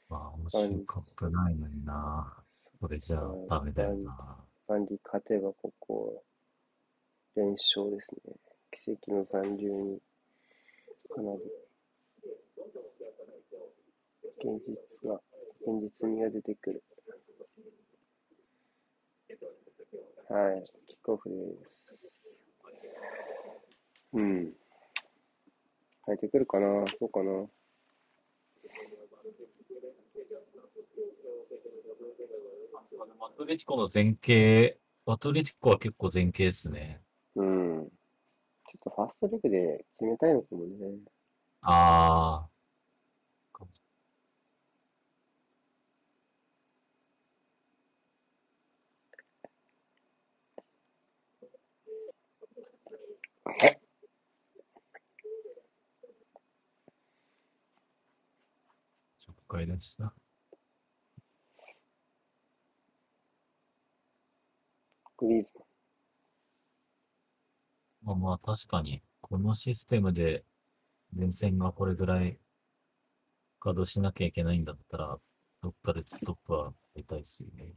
S2: あまあ、面白いカップないのにな。それじゃあダメだよな。
S1: バーンリー勝てばここ、連勝ですね。奇跡の残留に、かなり、現実が、現実味が出てくる。はい、キックオフです。うん。変えてくるかな？どうかな？
S2: アトレティコの前傾、アトレティコは結構前傾ですね。
S1: うん。ちょっとファーストレグで決めたいのかもね。
S2: あー、了解でした。
S1: グリーズ
S2: まあまあ確かに、このシステムで前線がこれぐらい稼働しなきゃいけないんだったら、どっかでストップは出たいですよね。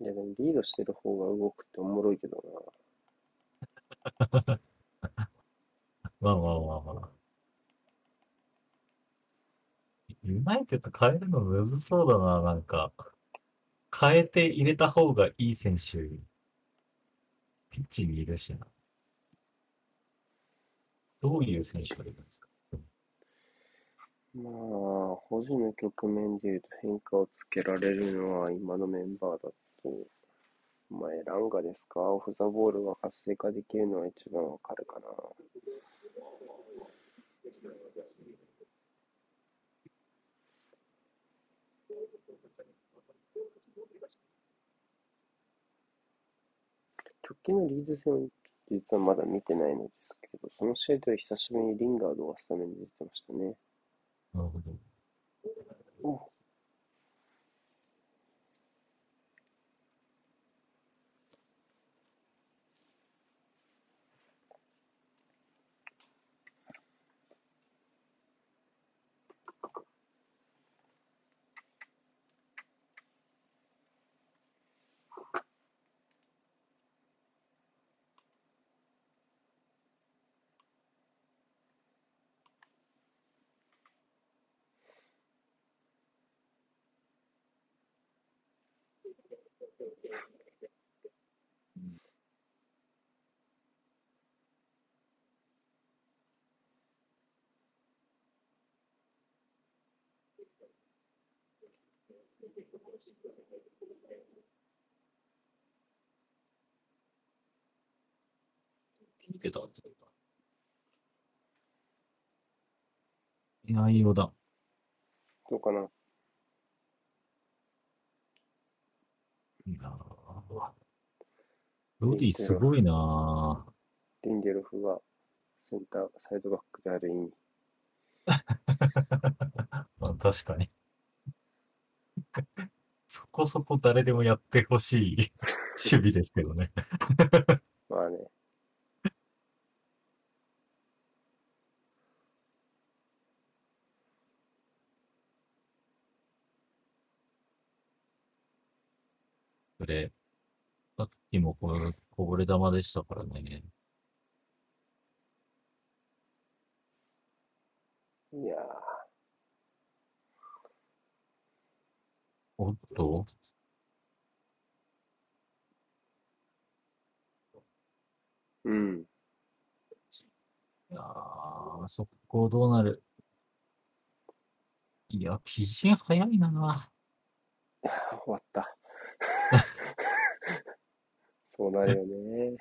S1: マン。いや、でもリードしてる方が動くっておもろいけどな。
S2: まあまあまあまあ。ユナイテッド変えるのむずそうだな、なんか。変えて入れた方がいい選手、ピッチにいるしな。どういう選手がいるんですか？
S1: まあ、保持の局面でいうと変化をつけられるのは今のメンバーだと、まあ、エランガですか？オフザボールが活性化できるのは一番わかるかな。直近のリーズ戦を実はまだ見てないのですけど、その試合では久しぶりにリンガードがスタメンで出てましたね。
S2: なるほど。抜けたんですかいや、いいようだ。
S1: どうかない
S2: やーロディすごいな
S1: リンデルフがセンター、サイドバックである意味。
S2: ぁ まあ確かに。そこそこ誰でもやってほしい 守備ですけどね。
S1: まあね。
S2: それ、さっきもこれこぼれ球でしたからね。
S1: いや
S2: おっと
S1: ー、うん。
S2: いやー、速攻どうなるいや、基準早いな
S1: 終わった。そうなるよね。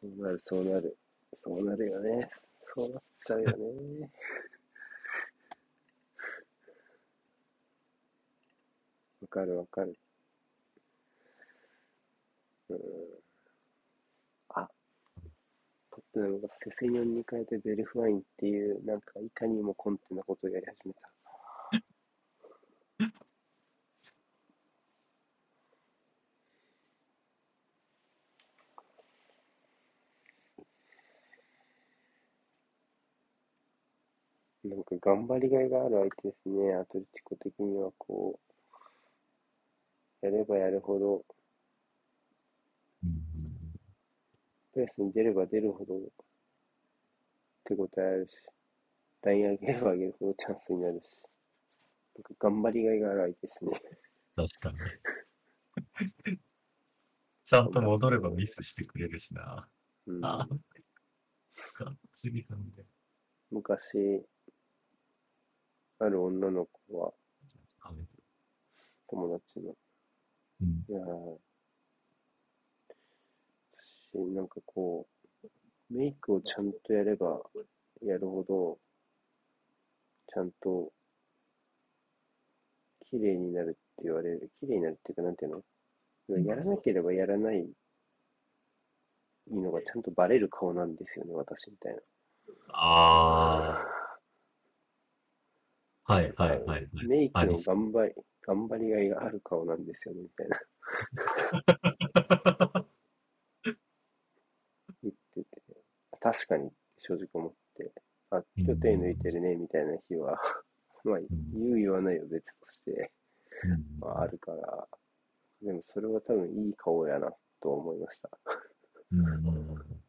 S1: そうなる、そうなる。そうなるよね。そうなっちゃうよね。かるわかる。うん。あ、トッテナムがセセニョンに変えてベルフワインっていう、なんかいかにもコンテなことをやり始めた。なんか頑張りがいがある相手ですね、アトレティコ的にはこう、やればやるほど、
S2: うん
S1: プレスに出れば出るほど手応えあるし、ライン上げれば上げるほどチャンスになるし、なんか頑張りがいがある相手ですね。
S2: 確かに。ちゃんと戻ればミスしてくれるしな。
S1: うん、
S2: あがっつりなんで。
S1: 昔、ある女の子は友達の、
S2: うん。
S1: いやー私、なんかこう、メイクをちゃんとやればやるほど、ちゃんと、綺麗になるって言われる。綺麗になるっていうか、なんていうの？やらなければやらない、いいのがちゃんとバレる顔なんですよね、私みたいな。
S2: ああ。はいはいはい、はい。
S1: メイクの頑張り、頑張りがいがある顔なんですよね、みたいな。言ってて、確かに正直思って、あ、今日手抜いてるね、みたいな日は、まあ、言う言わないよ、別として、
S2: うん
S1: まあ、あるから、でもそれは多分いい顔やな、と思いました。
S2: うん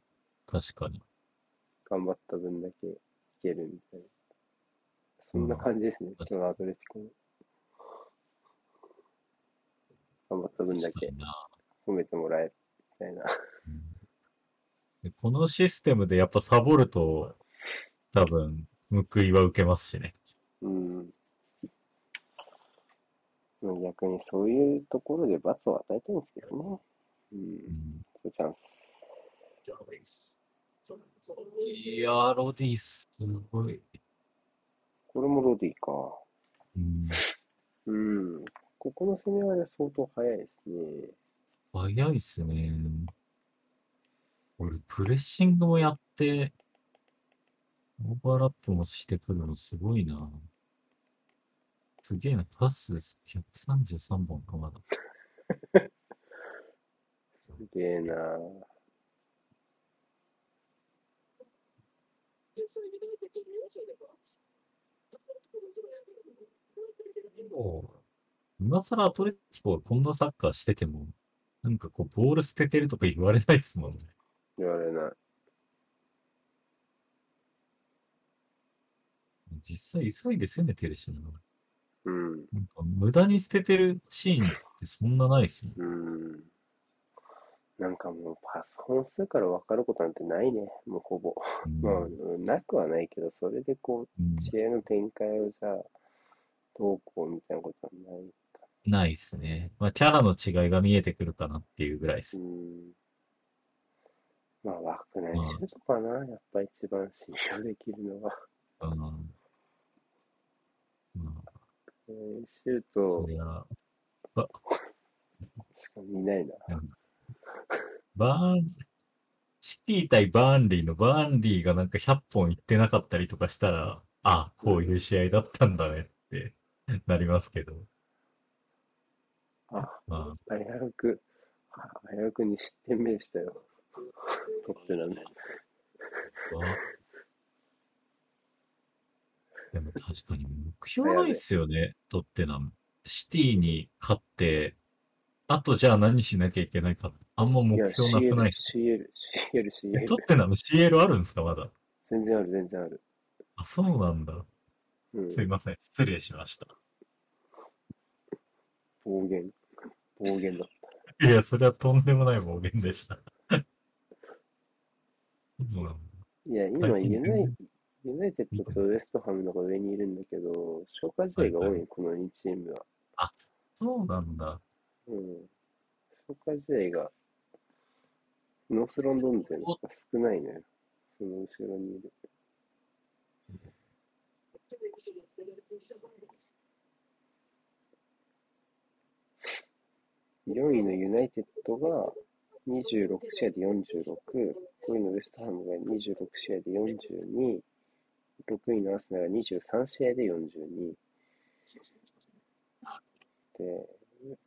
S2: 確かに。
S1: 頑張った分だけいけるみたいな。そんな感じですね、
S2: ん
S1: 今日のアドレティコの。頑張った分だけ。褒めてもらえるみたいな。
S2: このシステムでやっぱサボると、多分、報いは受けますしね。
S1: うん。まあ逆にそういうところで罰を与えたいんですけどね。うん。
S2: うん
S1: そうチャンス。
S2: いやー、ロディすごい。
S1: これもロディか。
S2: うん、
S1: うん。ここの攻めは相当早いですね。
S2: 早いっすね。俺、プレッシングもやって、オーバーラップもしてくるのすごいな。すげえな、パスです。133本かまだ。
S1: すげえなぁ。
S2: 今更アトレティコがこんなサッカーしてても、なんかこう、ボール捨ててるとか言われないっすもんね。
S1: 言われない。
S2: 実際急いで攻めてるしな。
S1: うん。
S2: なんか無駄に捨ててるシーンってそんなないっすもん。
S1: うん。なんかもうパス本数から分かることなんてないね。もうほぼ。
S2: うん
S1: まあ、なくはないけど、それでこ
S2: う
S1: 試合の展開をじゃあ、どうこうみたいなことはない。
S2: ないっすね。まあ、キャラの違いが見えてくるかなっていうぐらいっ
S1: う
S2: す。
S1: ん。まあ、枠内シュートかな。やっぱ一番信用できるのは。
S2: うん。まあ、
S1: えーシュート
S2: そりゃ、
S1: しか見ないな。
S2: バーン、シティ対バーンリーのバーンリーがなんか100本いってなかったりとかしたら、あ、こういう試合だったんだねってなりますけど。
S1: あ、
S2: ま
S1: 危うく、あ危うくに失点目でしたよ。トップなんで。
S2: でも確かに目標ないっすよね、トッテナム。シティに勝って、あとじゃあ何しなきゃいけないか。あんま目標なくないっす
S1: CL、CL、CL、
S2: えトッテナム CL あるんですかまだ？
S1: 全然ある、全然ある。
S2: あ、そうなんだ。
S1: うん、
S2: すいません。失礼しました。
S1: 暴言。暴言だ。
S2: いや、それはとんでもない暴言でした。
S1: いや、今ユナイ、ユナイテッドとウエストハムのが上にいるんだけど、消化試合が多い、
S2: はいは
S1: この2チームは。
S2: そうなんだ。
S1: うん。消化試合が、ノースロンドン勢が少ないのよ。その後ろにいる。4位のユナイテッドが26試合で46、5位のウェストハムが26試合で42、6位のアスナが23試合で42。で、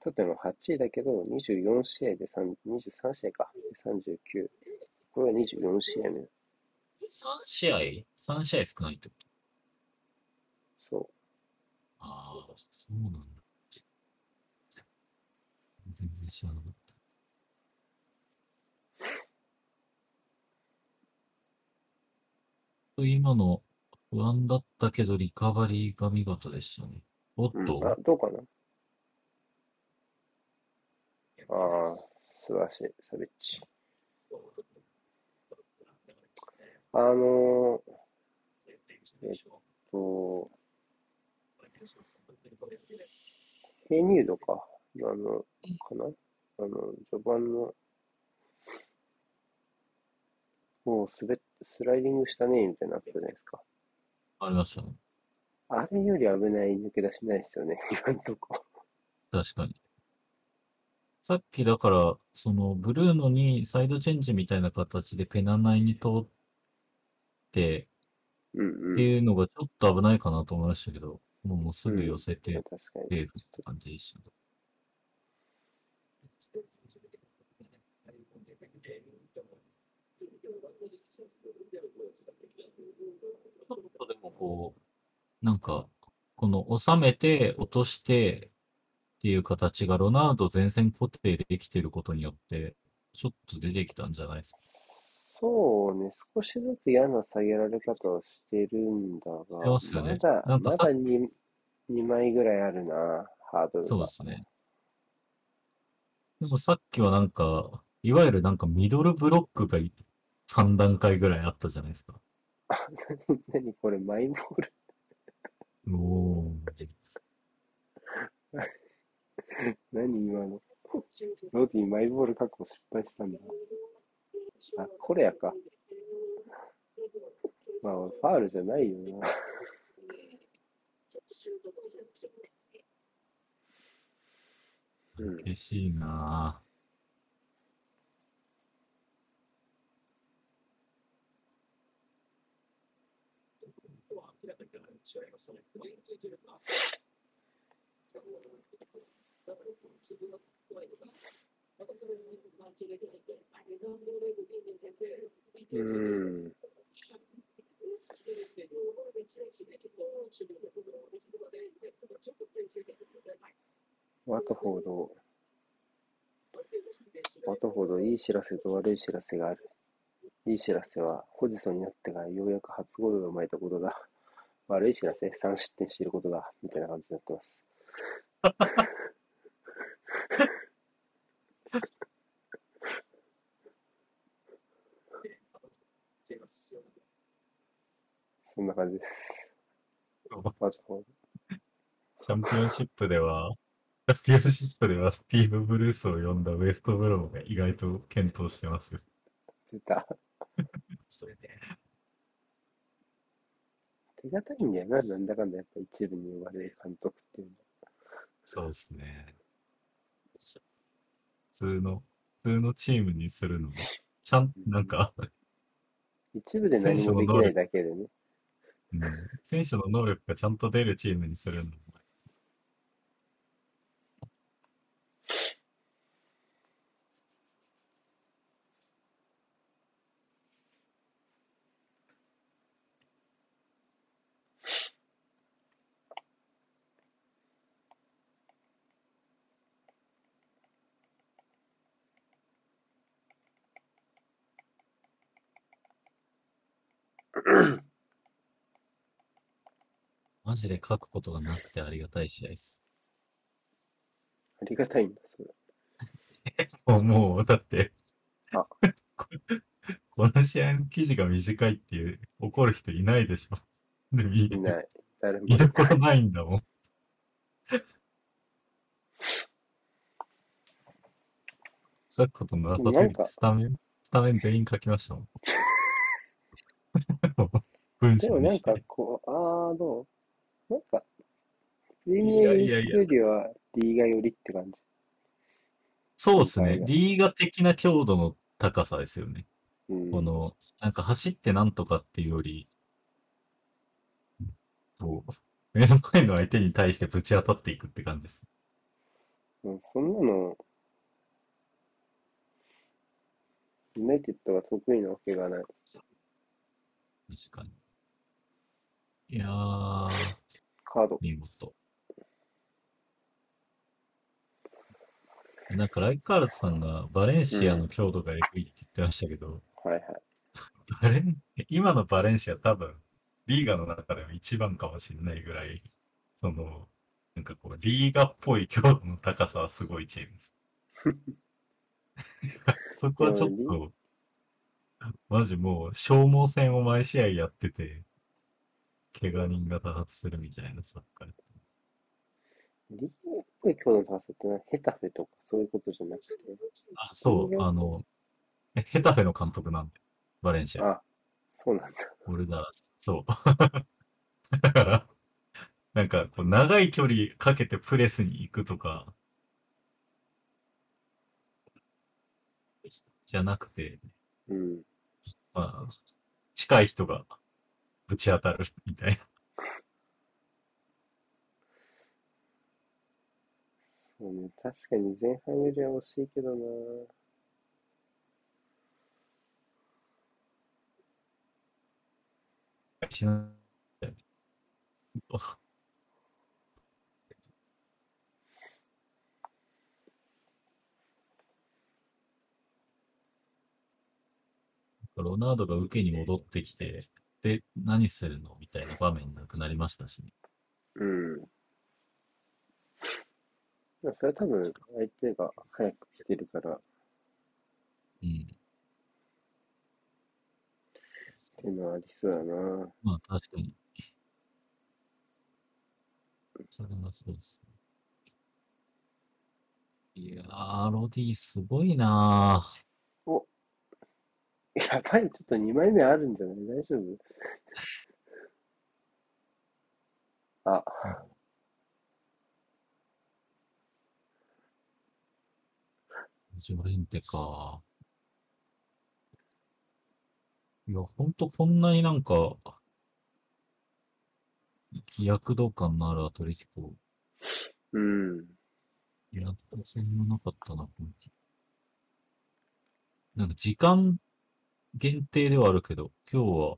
S1: トテナム8位だけど、24試合で3 23試合か、で39。これは24試合目。
S2: 3試合 ?3 試合少ないってこと？
S1: そ
S2: ああ、そうなんだ。全然知らなかった。今の不安だったけどリカバリーが見事でしたね。おっ
S1: う。うん、
S2: と、
S1: あ、どうかな？ああ、素晴らしい、サビッチ。あのー、えっと、ヘイニュードか。あの、かな？あの、序盤の、もう滑っ、スライディングしたね、みたいになったじゃないですか。
S2: ありましたね。
S1: あれより危ない抜け出しないですよね、今んとこ。
S2: 確かに。さっきだから、そのブルーノにサイドチェンジみたいな形でペナナイに通って
S1: うんうん。
S2: っていうのがちょっと危ないかなと思いましたけど、もうすぐ寄せて
S1: 確かに。
S2: セーフって感じでしたね。ちょっとでもこう、なんか、この収めて落としてっていう形がロナウド前線固定できてることによって、ちょっと出てきたんじゃないですか？
S1: そうね、少しずつ嫌な下げられ方をしてるんだが、
S2: まね
S1: まだ、
S2: なんかさ
S1: まだ 2, 2枚ぐらいあるな、ハードルが。
S2: そうですね。でもさっきはなんか、いわゆるなんかミドルブロックが3段階ぐらいあったじゃないですか。
S1: 何これ、マイボール？
S2: おー。
S1: 何今の？ロディ、マイボール確保失敗したんだ。あ、これやか。まあ、ファールじゃないよな。うん。
S2: 嬉しいな
S1: うん。ワトフォード、ワトフォード、いい知らせと悪い知らせがある。いい知らせは、ホジソンになってからようやく初ゴールが生まれたことだ。悪い知らせ、3失点していることだ。みたいな感じになってます。そんな感じです。
S2: チャンピオンシップでは、ピオンシップではスティーブ・ブルースを呼んだウエストブロムが意外と検討してますよ。
S1: 出た。手堅いんだよな、なんだかんだやっぱ一部に呼ばれる監督っていうのは。
S2: そうですね。普通の、普通のチームにするのも、ちゃん、なんか、
S1: 一部で何もできないだけでね。
S2: うん選手の能力がちゃんと出るチームにするのも、マジで書くことがなくてありがたい試合です。
S1: ありがたいんだ、それ。
S2: もう、もう、だって
S1: あ、
S2: こ この試合の記事が短いっていう怒る人いないでしょ。でもい
S1: ない。誰も
S2: 見どころないんだもん。書くことなさすぎてスタメン、スタメン全員書きましたもん。文
S1: でもなんか。こう、あーどう？なんか、プレミ
S2: い
S1: ア
S2: いやいや
S1: よりは D がよりって感じ。
S2: そうですね。リーガ的な強度の高さですよね。
S1: うん。
S2: この、なんか走ってなんとかっていうより、こう、目の前の相手に対してぶち当たっていくって感じです。
S1: うんそんなの、ユナイテッドが得意なわけがない。
S2: 確かに。いやー、
S1: カード。
S2: 見事。なんかライカールズさんがバレンシアの強度がえぐいって言ってましたけど、
S1: はいはい。
S2: バレン、今のバレンシア多分、リーガの中でも一番かもしれないぐらい、その、なんかこう、リーガっぽい強度の高さはすごいチームです。そこはちょっと、マジもう消耗戦を毎試合やってて、怪我人が多発するみたいなサッカーやってます。
S1: リーグっぽい強度の高さってのはヘタフェとかそういうことじゃなくて、
S2: あ、そう、あの、えヘタフェの監督なんで、バレンシア。
S1: あ、そうなんだ。
S2: 俺だ、そう。だから、なんかこう、長い距離かけてプレスに行くとか、じゃなくて、
S1: うん。
S2: まあ、近い人がぶち当たるみたいな。
S1: そうね、確かに前半よりは惜しいけどな
S2: しロナウドが受けに戻ってきて、で、何するの？みたいな場面なくなりましたしね。
S1: うん。まあそれは多分、相手が早く来てるからっ
S2: うん。
S1: ていうのはありそうやな
S2: まあ確かに。それはそうですね。いやー、ロディすごいな
S1: おやばい、ちょっと2枚目あるんじゃない？大丈夫？あ、
S2: ー。ジョレンテか。いや、ほんとこんなになんか、飛躍動感のあるアトレティコ。
S1: うん。
S2: いや、そんななかったな、この日なんか時間限定ではあるけど、今日は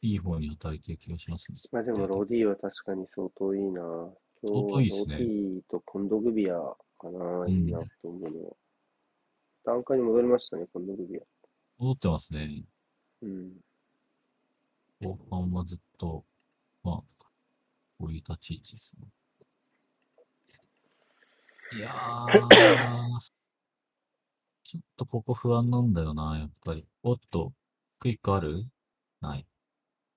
S2: いい方に働いてる気がしますね。
S1: まあでも、ロディは確かに相当いいな今
S2: 相当いいっ
S1: 日、
S2: すね
S1: ロディとコンドグビアかな、
S2: ん
S1: いいなと思うのは。段階に戻りましたね、コンドグビア。
S2: 戻ってますね。
S1: うん。
S2: 後半はずっと、まあ、こういう立ち位置ですね。いやー、ちょっとここ不安なんだよな、やっぱり。おっと、クイックある？ない。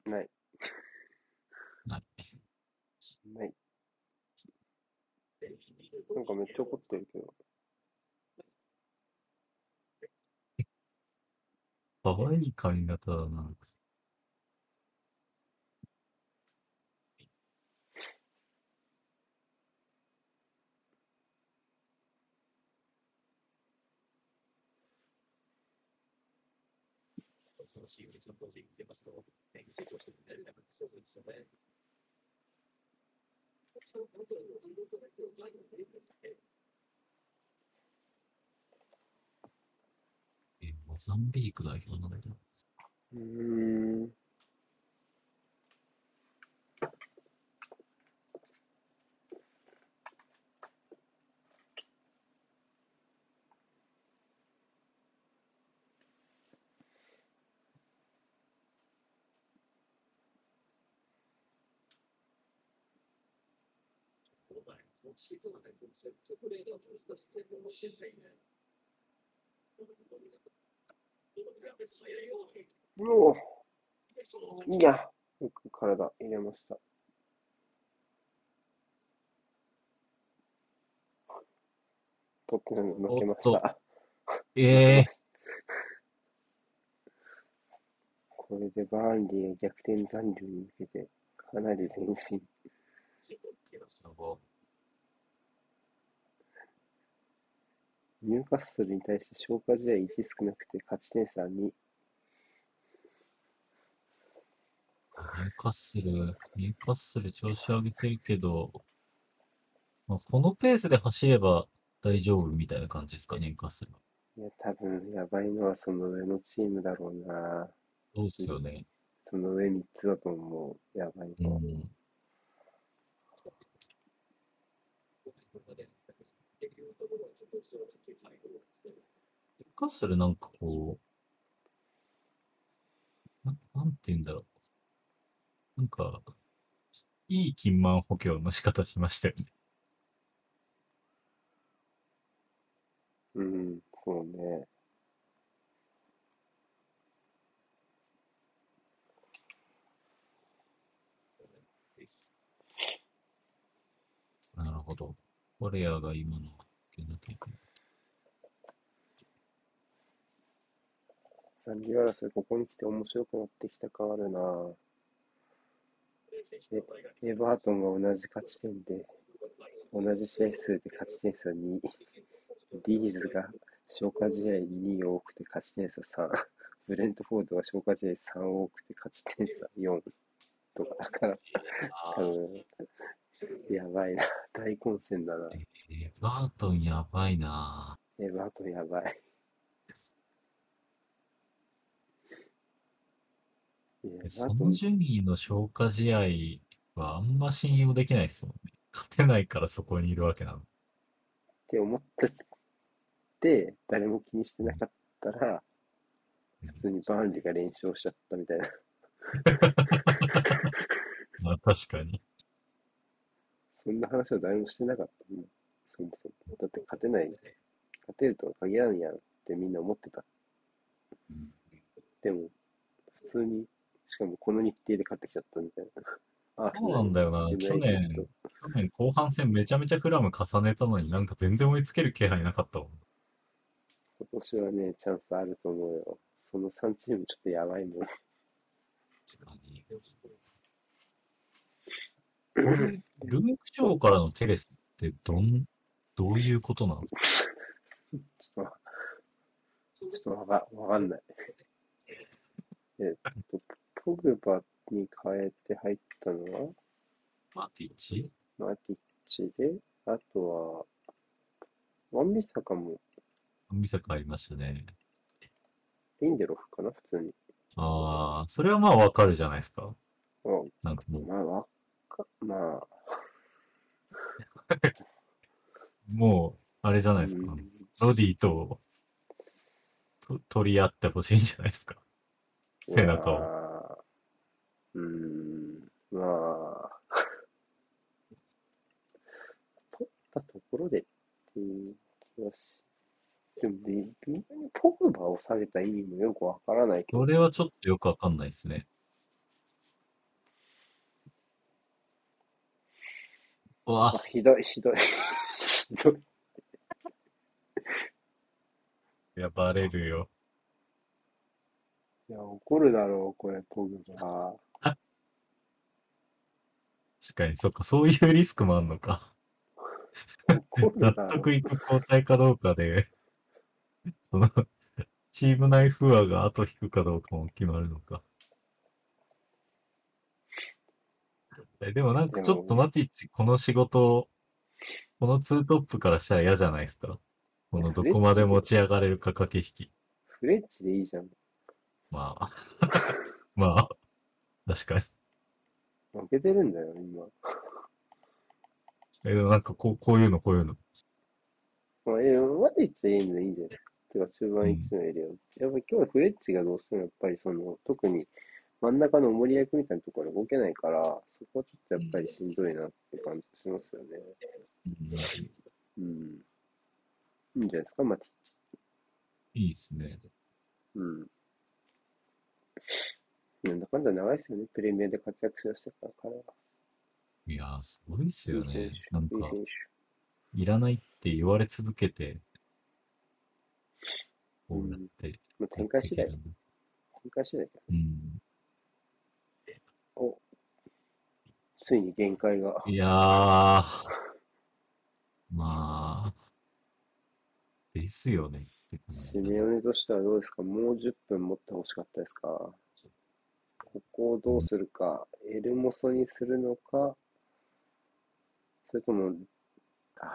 S1: ない。
S2: ない。
S1: ない。なんかめっちゃ怒ってるけど。
S2: かわいい髪型だな。
S3: そのチームにちゃんと出ますと、成長してみたいな感じするんですよね。
S2: え、モザンビーク代表なんだ。
S1: うん。
S3: 今シーズンはね、セットプレーでは取り出してもしれないね。
S1: うおいや、よく体入れました。トッテナム負けました。
S2: ええ
S1: こ これでバーンリーが逆転残留に向けてかなり前進。
S2: すご
S1: ニューカッスルに対して消化試合1少なくて勝ち点差2。
S2: い。ニューカッスル、ニューカッスル調子上げてるけど、まあ、このペースで走れば大丈夫みたいな感じですか、ニューカッスルは。
S1: いや、多分やばいのはその上のチームだろうな。
S2: そうっすよね。
S1: その上3つだと思う。やばいのは。
S2: うん。カッスルなんかこう、ななんて言うんだろう。なんか、いい金満補強の仕方しましたよね。
S1: うん、そうね。
S2: なるほど。フォレアが今のいけない。
S1: 残留争い、ここに来て面白くなってきた感あるな。エエバートンが同じ勝ち点で、同じ試合数で勝ち点差2。リーズが消化試合2多くて勝ち点差3。ブレントフォードが消化試合3多くて勝ち点差4。とか、だから、多分、やばいな。大混戦だな。
S2: エバートンやばいな
S1: エバートンやばい。
S2: その順位の消化試合はあんま信用できないですもんね。勝てないからそこにいるわけなの。
S1: って思ったって、誰も気にしてなかったら、普通にバーンリーが連勝しちゃったみたいな。
S2: まあ確かに。
S1: そんな話は誰もしてなかったもん。そもそも。だって勝てない、勝てるとは限らんやんってみんな思ってた。
S2: うん
S1: でも、普通に、しかもこの日程で勝ってきちゃったみたいな。あ
S2: そうなんだよな。去年、
S1: ド
S2: 去年後半戦めちゃめちゃクラム重ねたのになんか全然追いつける気配なかったもん。
S1: 今年はね、チャンスあると思うよ。その3チームちょっとやばいもん。
S2: 確かに。ルーク・ショーからのテレスってどん、どういうことなんですか？
S1: ちょっと、ちょっとわかわかんない。えっと、ポグバに変えて入ったのは、
S2: マティッチ？
S1: マティッチで、あとは、ワンビサカも、
S2: ミサカありましたね。
S1: リンデロフかな、普通に。
S2: ああ、それはまあわかるじゃないですか。
S1: あ
S2: なんかもう、
S1: まあ、わか、まあ、
S2: もう、あれじゃないですか。
S1: うん
S2: ロディとと取り合ってほしいんじゃないですか。背中を。
S1: を。うーん、まあ、取ったところでっていう気がし、でもね、微妙にポグバを下げた意味もよくわからないけど、
S2: それはちょっとよくわかんないですね。うわ
S1: あ、ひどい、ひどい、ひどい。
S2: いや、バレるよ。
S1: いや、怒るだろう、これ、ポグバ。
S2: 確かに、そっか、そういうリスクもあんのか。
S1: 怒る
S2: 納。得いく交代かどうかで、その、チーム内不和が後引くかどうかも決まるのか。えでもなんかちょっとマティッチ、この仕事、このツートップからしたら嫌じゃないですか？このどこまで持ち上がれるか駆け引き。
S1: フレッチでいいじゃん。
S2: まあ、まあ、確かに。
S1: 負けてるんだよ、今。
S2: え、でもなんかこう、こういうの、こういうの。
S1: まあ、えマティッチでいいのでいいんじゃないてか、中盤1のエリアを。やっぱり今日はフレッチがどうしてもやっぱりその、特に真ん中の重り役みたいなところで動けないから、そこはちょっとやっぱりしんどいなって感じしますよね。
S2: うん
S1: うん。いいんじゃないですか、マティ。
S2: いいっすね。
S1: うん。なんだかんだ長いですよね、プレミアで活躍しましたから、彼は。
S2: いやー、すごいっすよね
S1: 手。
S2: なんか
S1: い
S2: らないって言われ続けて、こうやって
S1: 手。まあ、展開次第展開次第だ。
S2: うん。
S1: ついに限界が。
S2: いやー、まあ、ですよね。
S1: シメオネとしてはどうですか？もう10分持ってほしかったですか？ここをどうするか、エルモソにするのか、それとも、あ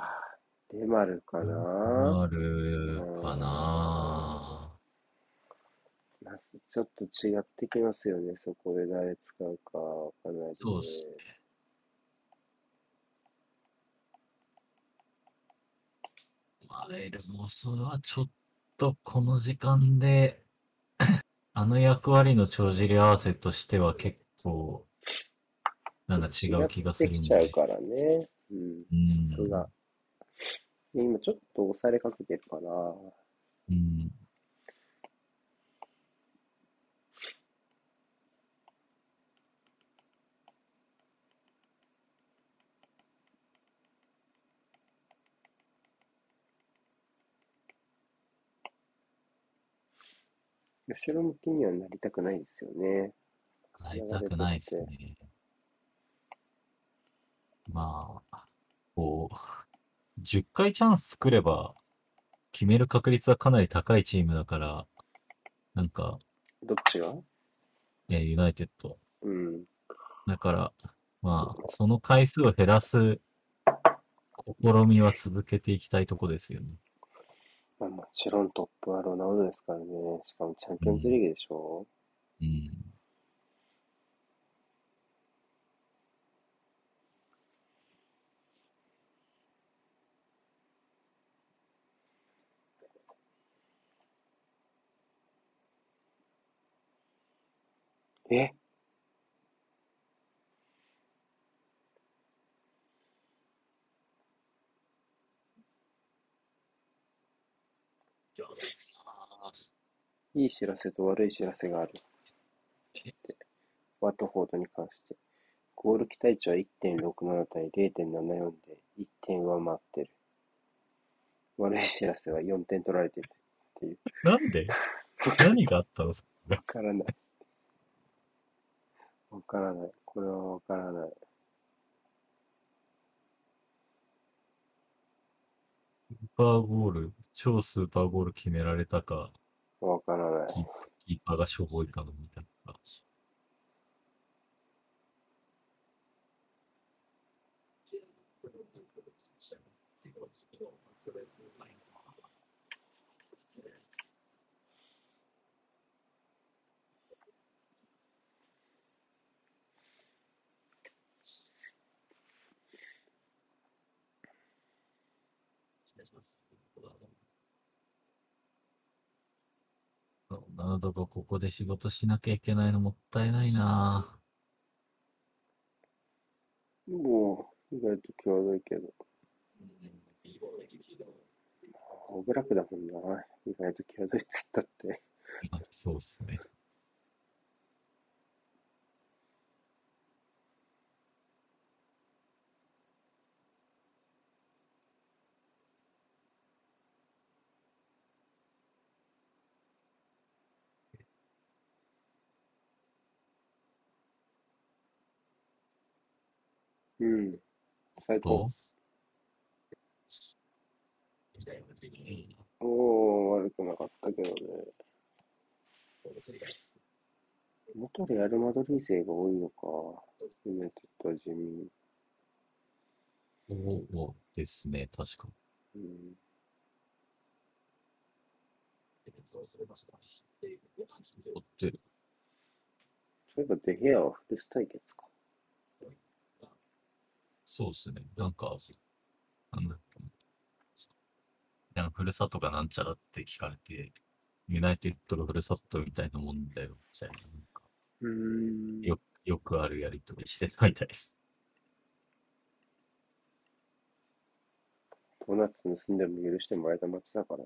S1: ーレマルかな、
S2: あるかな
S1: まあちょっと違ってきますよね、そこで誰使うかわかんないけどね
S2: そうっすね。まあ、エルモソはちょっとこの時間で、あの役割の帳尻合わせとしては結構、なんか違う気がするんで
S1: ちゃう。からね。うん。
S2: うん。
S1: 今ちょっと押されかけてるかな。
S2: うん。
S1: 後ろ向きにはなりたくないですよね。
S2: なりたくないですね。まあ、こう、10回チャンス作れば、決める確率はかなり高いチームだから、なんか、
S1: どっちが？
S2: えーユナイテッド。
S1: うん。
S2: だから、まあ、その回数を減らす試みは続けていきたいとこですよね。
S1: まあ、もちろんトップはロナウドですからね。しかもチャンピオンズリーグでしょ。
S2: うん。
S1: え？いい知らせと悪い知らせがある。ワトフォードに関して。ゴール期待値は1.67対0.74で1点上回ってる。悪い知らせは4点取られてるっていう。
S2: なんで？何があったの
S1: わからない。わからない。これはわからない。
S2: スーパーゴール、超スーパーゴール決められたか、
S1: わからない。
S2: キーパーがしょぼいかのみたいなさ。ロナウドがここで仕事しなきゃいけないのもったいないな
S1: もう、意外と際どいけど。オブラクだもんな。意外と際どいっつったって。
S2: ぁ そうっすね。
S1: うん。最高
S2: と。
S1: おー、悪くなかったけどね。元レアル・マドリー勢が多いのか。ユナイテッドは地味に。
S2: そうですね、確かに。
S1: うん。そういえばデヘアはフルス対決か。
S2: そうですね。なんか、なんだっけ。なんかふるさとがなんちゃらって聞かれて、ユナイテッドのふるさとみたいなもんだよ、みたいな。なんか
S1: うーん。
S2: よよくあるやりとりしてたみたいです。
S1: ドーナツ盗んでも許してもらえた街だから。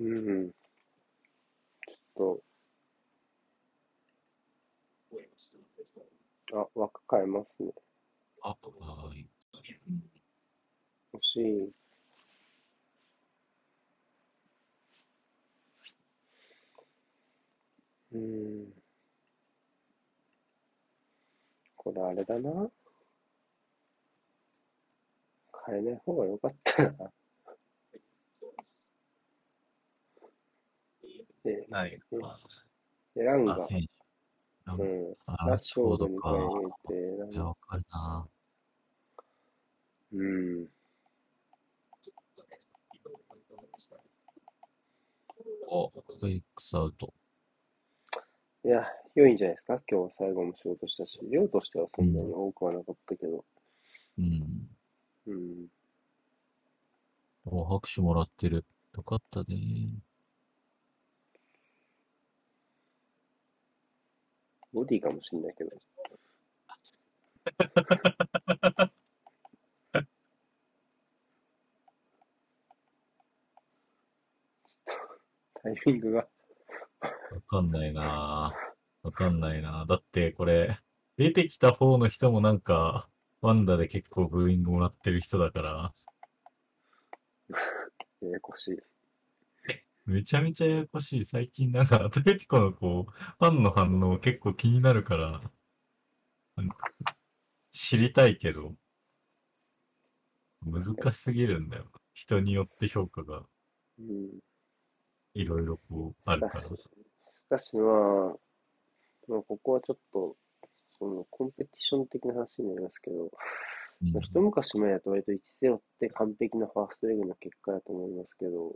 S1: うん。ちょっと、あ、枠変えますね。
S2: あ、はい。
S1: 欲しい。うん。これあれだな。変えない方がよかったな。
S3: で、
S2: ない。
S1: でランがうん、
S2: あ
S1: ラッシュフォードに
S2: ラッシュフォードか
S1: 変えて、ラン
S2: いや、わかるな。
S1: うん、
S2: お、フェイクスアウト。
S1: いや、良いんじゃないですか？今日は最後も仕事したし、量としてはそんなに多くはなかったけど、
S2: うん。
S1: うん、
S2: お、拍手もらってる。よかったね。
S1: ボディかもしんないけど、タイミングが、
S2: わかんないな。わかんないな。だってこれ、出てきた方の人もなんか、ワンダで結構ブーイングもらってる人だから、
S1: ややこしい。
S2: めちゃめちゃややこしい。最近なんかアトレティコのこう、ファンの反応結構気になるから、知りたいけど、難しすぎるんだよ。人によって評価が
S1: うん、
S2: いろいろこう、あるから。
S1: しかしまあ、まあ、ここはちょっと、そのコンペティション的な話になりますけど、
S2: うん
S1: まあ一昔前だと割と1-0って完璧なファーストレグの結果だと思いますけど、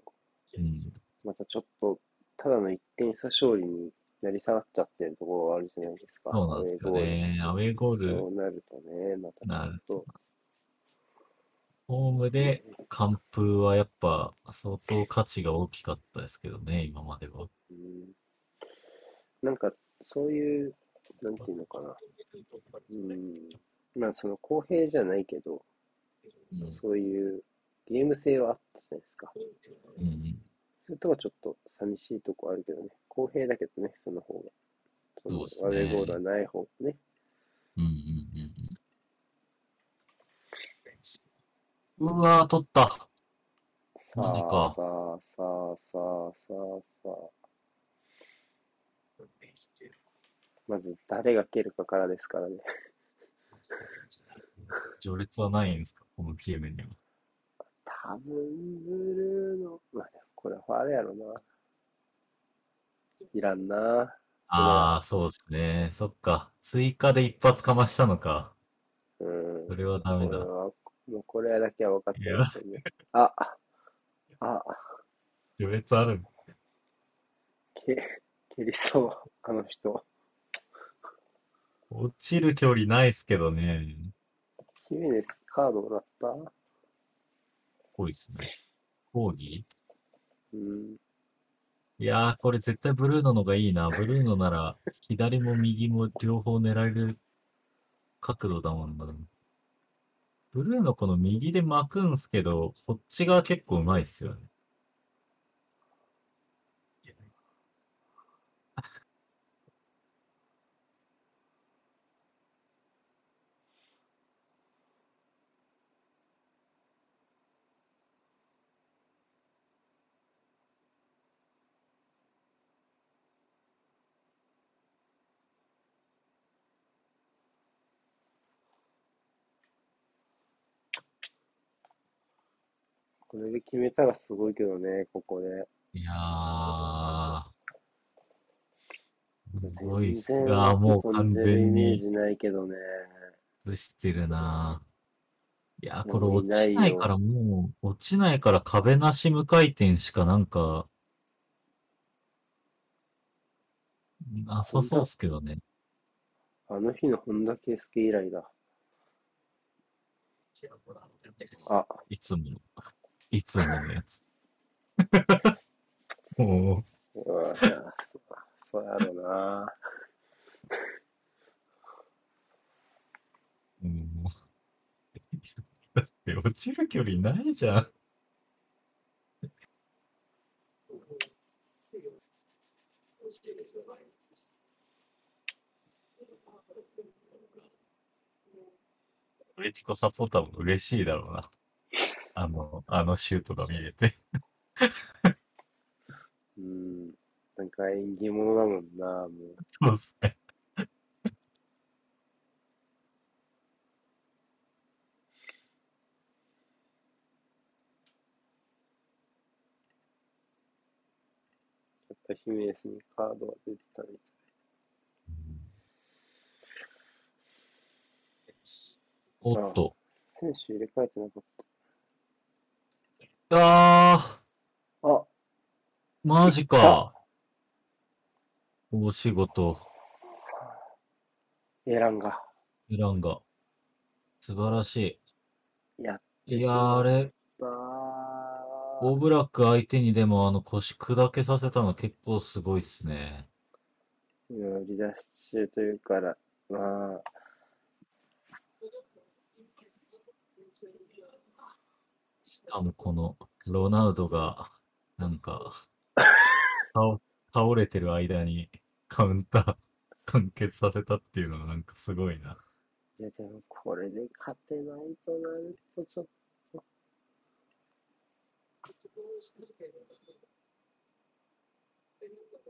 S2: うん
S1: またちょっと、ただの1点差勝利になり下がっちゃってるところがあるじゃないですか。
S2: そうなんですよね。アウェーゴール
S1: そうなるとね、また
S2: なる
S1: ちょっと、
S2: ホームで完封はやっぱ相当価値が大きかったですけどね、今までは。
S1: うん、なんか、そういう、なんていうのかな。うん、まあ、その公平じゃないけど、
S2: うん
S1: そういうゲーム性はあったじゃないですか。
S2: うん
S1: そういうとこちょっと寂しいとこあるけどね。公平だけどね、その方が。そ
S2: うっすね
S1: アウェーゴールはない方がね。
S2: うん。うんうんうわー、取った。マジか。
S1: さあさあさあさあさあ。まず誰が蹴るかからですからね。
S2: 序列はないんですかこのチームには。
S1: 多分ブルーの、まあ、これはファールやろな。いらんな。
S2: ああ、そうですね。そっか。追加で一発かましたのか。
S1: うん。
S2: それはダメだ。
S1: もうこれだけは分かってますよね。あ、あ、
S2: 序列ある。
S1: け、蹴りそう、あの人。
S2: 落ちる距離ないっすけどね。
S1: ヒメネスカードもらった？
S2: 多いっすね。抗議いやー、これ絶対ブルーノのがいいな。ブルーノなら、左も右も両方狙える角度だもんな。ブルーノこの右で巻くんすけど、こっち側結構うまいっすよね。
S1: で決めたらすごいけどね、ここで。
S2: いやー。すごいっす。
S1: 全然
S2: あーもう完全に
S1: メージないけどね。
S2: 崩してるな。いやー、これ落ちないからもう、落ちないから壁なし無回転しかなんか、なさそうっすけどね。
S1: あの日の本田圭佑以来だ。あ、
S2: いつもの、いつものやつ。もう、
S1: うわそうやろな。
S2: もう、だって落ちる距離ないじゃん。アトレティコサポーターも嬉しいだろうな。あの、あのシュートが見れて。
S1: うん。なんか縁起物だもんな、もう。
S2: そうっすね。
S1: ヒメスにカードが出てたみたい。
S2: おっと。
S1: 選手入れ替えてなかっ
S2: た。ー、
S1: た。あ、
S2: マジか。大仕事、
S1: エランが。
S2: イランが。素晴らし
S1: やっ
S2: い。いやー、あれ、
S1: た
S2: オーブラック相手にでもあの腰砕けさせたの結構すごいっすね。
S1: 今、売り出し中というから、まあ、
S2: しかもこのロナウドが、なんか、倒倒れてる間にカウンター完結させたっていうのがなんかすごいな。
S1: いやでもこれで勝てないとなるとちょっと。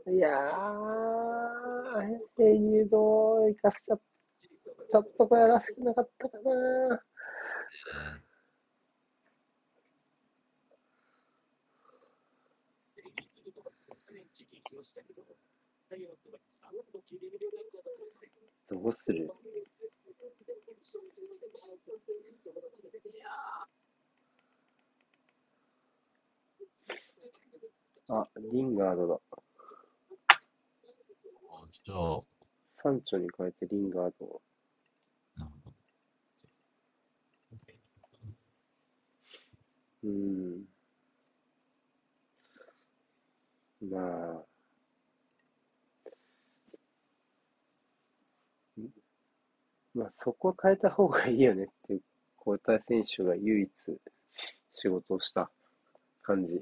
S1: いやー、英雄堂生かしちゃった。ちょっとこれらしくなかったかな。どうする？あ、リンガードだ。
S2: あじゃあ、
S1: サンチョに変えてリンガードを。うーん。まあ。まあ、そこは変えた方がいいよねっていう、交代選手が唯一仕事をした感じ。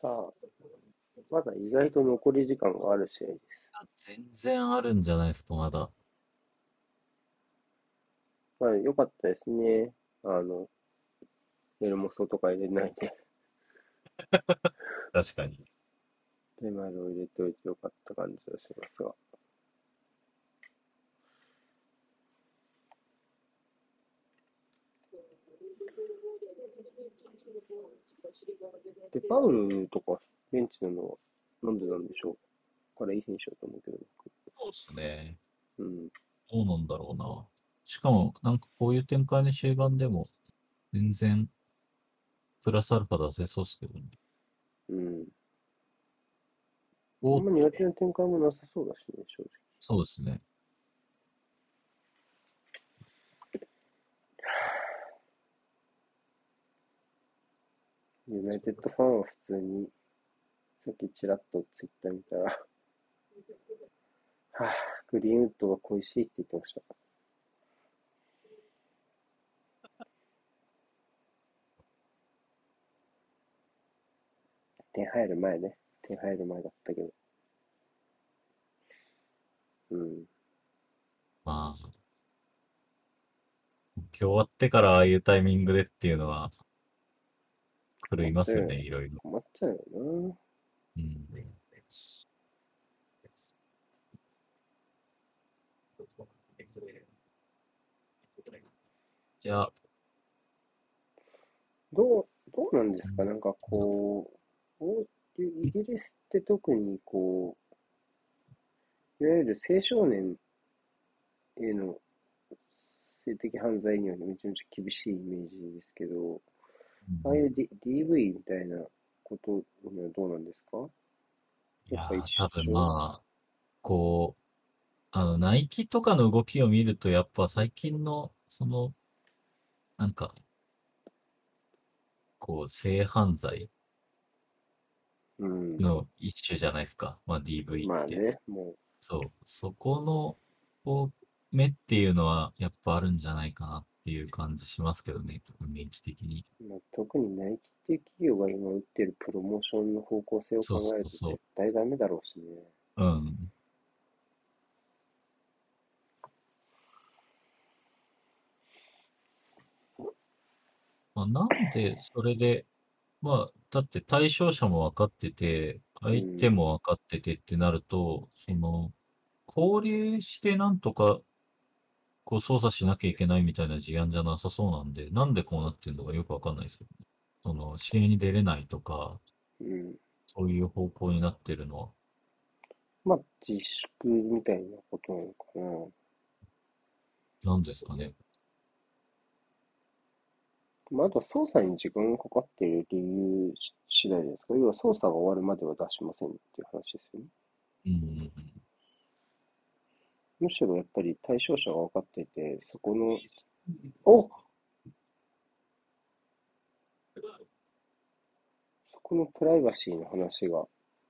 S1: さあ、まだ意外と残り時間がある試合です。
S2: 全然あるんじゃないですか、まだ。
S1: まあ、良かったですね。あの、エルモソとか入れないで、
S2: 確かに。
S1: ペマルを入れておいて良かった感じがしますが。で、パウルとかベンチなのはなんでなんでしょう？彼いい選手だと思うけど、
S2: そうっすね。
S1: 僕うん。
S2: どうなんだろうな。しかも、なんかこういう展開の終盤でも、全然、プラスアルファ出せそうっすけどね。
S1: うん。
S2: お
S1: あんま苦手な展開もなさそうだしね、正直。
S2: そうですね。
S1: ユナイテッドファンは普通に、さっきちらっとツイッター見たら、はぁ、グリーンウッドが恋しいって言ってました。点入る前ね。点入る前だったけど。うん。
S2: まあ、今日終わってからああいうタイミングでっていうのは、狂いますよね、いろいろ。
S1: 困っちゃうよな。
S2: うん。いや。
S1: どう、どうなんですか、なんかこう、イギリスって特にこう、いわゆる青少年への性的犯罪にはめちゃめちゃ厳しいイメージですけど、ああいう、D、DV みたいなことにはどうなんですか？
S2: いや多分まあ、こう、あの、ナイキとかの動きを見ると、やっぱ最近の、その、なんか、こう、性犯罪
S1: うん。
S2: の一種じゃないですか。まあ DV って。
S1: まあね、も
S2: そう、そこの、こう、目っていうのは、やっぱあるんじゃないかなっていう感じしますけどね、雰囲気的に。
S1: う、まあ、特にナイキっていう企業が今打ってるプロモーションの方向性を考えると絶対ダメだろうしね。
S2: うん。まあ、なんで、それで、まあ、だって対象者も分かってて、相手も分かっててってなると、その、交流してなんとか、こう操作しなきゃいけないみたいな事案じゃなさそうなんで、なんでこうなってるのかよくわかんないですけどね。その、試合に出れないとか、
S1: うん。
S2: そういう方向になってるのは。
S1: まあ、自粛みたいなことなのかな。
S2: なんですかね。
S1: まあ、あと捜査に時間がかかっている理由次第ですか？要は捜査が終わるまでは出しませんっていう話ですよね。
S2: うん。
S1: むしろやっぱり対象者が分かってて、そこの、おそこのプライバシーの話が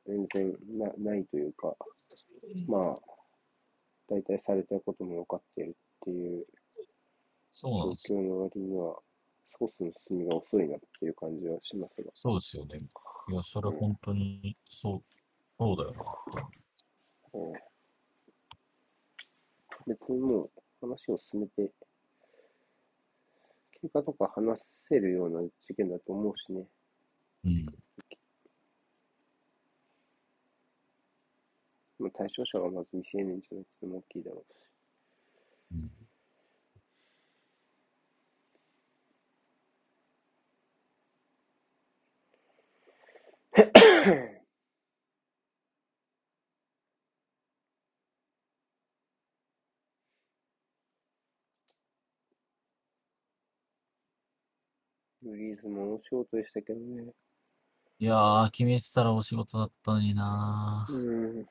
S1: 全然なないというか、まあ、大体されたことも分かっているっていう。状況の割には、捜査の進みが遅いなっていう感じはしますが。
S2: そうですよね。いや、それ本当に、そう、そうだよな。
S1: うん別にもう話を進めて、経過とか話せるような事件だと思うしね。
S2: うん。
S1: まあ、対象者がまず未成年じゃなくても大きいだろうし。
S2: うん。
S1: グリーズもお仕事でしたけどね。
S2: いやー、決めてたらお仕事だったのになー。
S1: う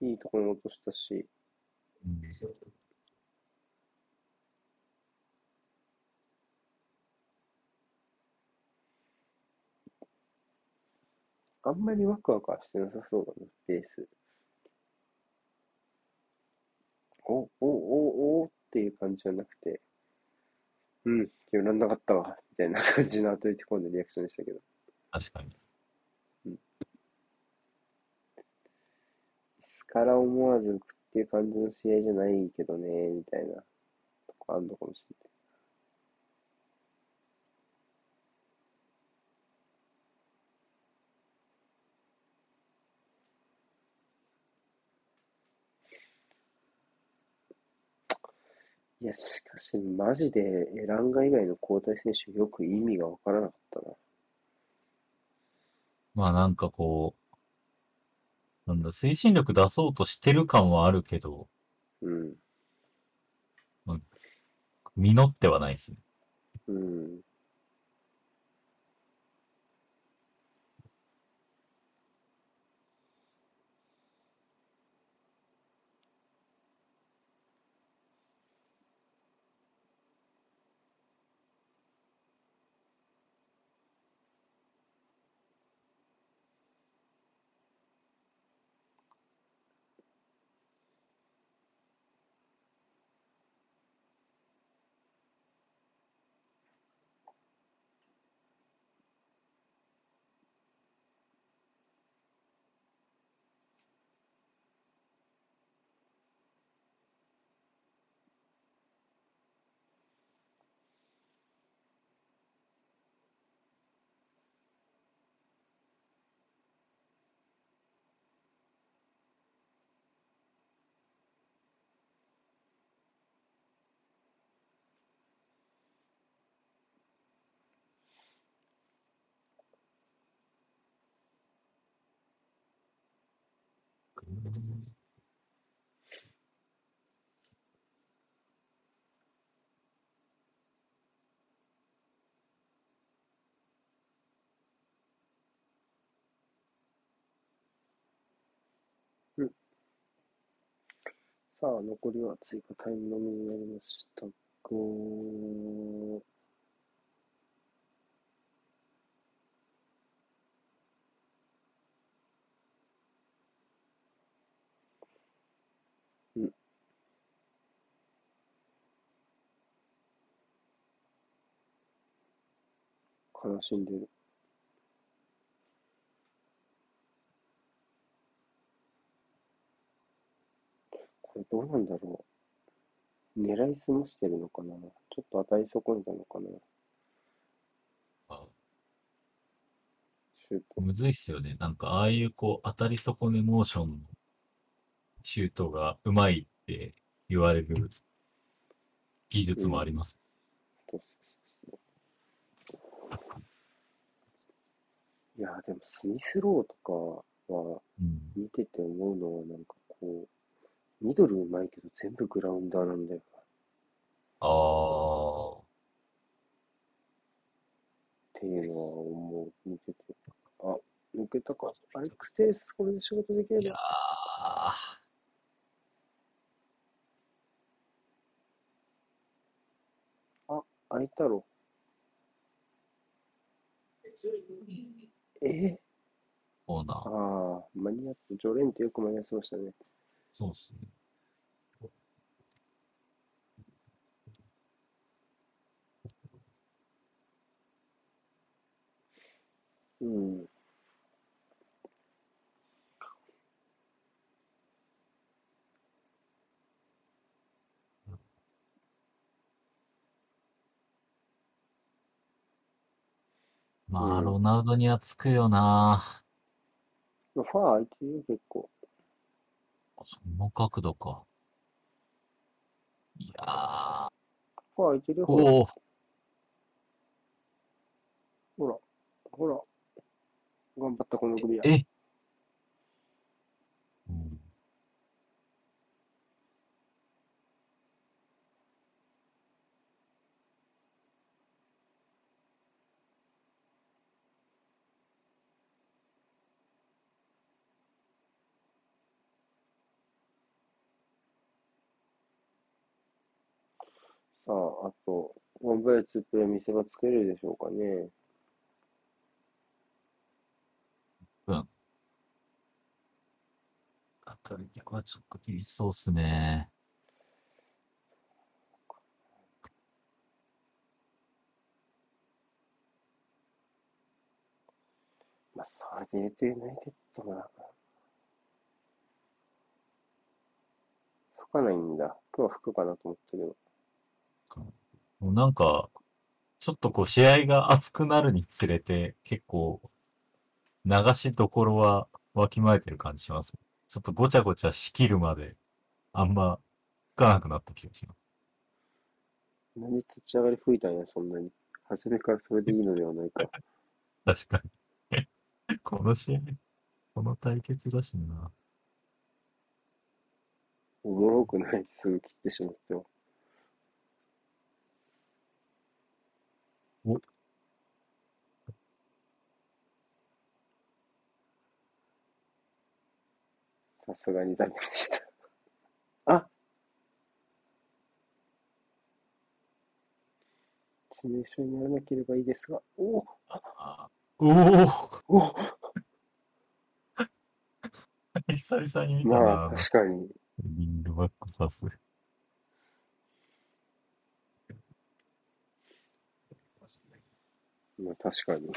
S1: ん。いいところに落としたし、
S2: うん
S1: あんまりワクワクはしてなさそうだな、ベース。お、お、お、おっていう感じじゃなくて、うん、今日なんなかったわ、みたいな感じの後に込んでリアクションでしたけど。
S2: 確かに。
S1: スカラ思わず浮くっていう感じの試合じゃないけどね、みたいなとこあんのかもしれない。いや、しかし、マジでエランガ以外の交代選手、よく意味がわからなかったな。
S2: まあなんかこう、なんだ、推進力出そうとしてる感はあるけど、
S1: うん。
S2: 実ってはないですね。
S1: うん。うん。さあ、残りは追加タイムのみになりました。が、うん。悲しんでる。これどうなんだろう。狙いすましてるのかなちょっと当たり損ねたのかな
S2: あ
S1: シュート。
S2: むずいっすよね。なんか、ああいうこう、当たり損ねモーションのシュートがうまいって言われる技術もあります。
S1: そうそうそういや、でもスミスローとかは
S2: うん。
S1: 見てて思うのはなんかこう、ミドルうまいけど全部グラウンダーなんだよなっ
S2: ああ。
S1: ていうのは思う、見てて。あ、抜けたか。アレックス・テレス、これで仕事できれ
S2: いや
S1: ば。
S2: ー。
S1: 開いたろ。え
S2: そうな。
S1: ああ、間に合った。ジョレンってよく間に合ってましたね。
S2: そうっすね。
S1: うん。
S2: まあ、
S1: うん
S2: ロナウドにはつくよな。
S1: ファー開いてるよ、結構。
S2: その角度か。いや
S1: ファー開いてるよ、
S2: ー。
S1: ほら。
S2: おお。
S1: ほら。ほら。頑張った、この組は。
S2: え？
S1: さあ、あと、ワンプレー、ツープレー見せ場作れるでしょうかね。
S2: あとりはちょっと厳しそうっすね。
S1: まあ、それで言うとユナイテッドもなんか、吹かないんだ。今日は吹くかなと思ったけど。
S2: もうなんか、ちょっとこう試合が熱くなるにつれて、結構、流しどころはわきまえてる感じします。ちょっとごちゃごちゃ仕切るまで、あんま、吹かなくなった気がします。
S1: 何立ち上がり吹いたんや、そんなに。初めからそれでいいのではないか。
S2: 確かに。この試合、この対決だしな。
S1: おもろくない。すぐ切ってしまっては。
S2: お
S1: さすがにダメでした。あ致命傷にならなければいいですが。お
S2: あおお
S1: お
S2: 久々に見たな。
S1: まあ、確かに。
S2: リングバックパス。
S1: まあ、確かに。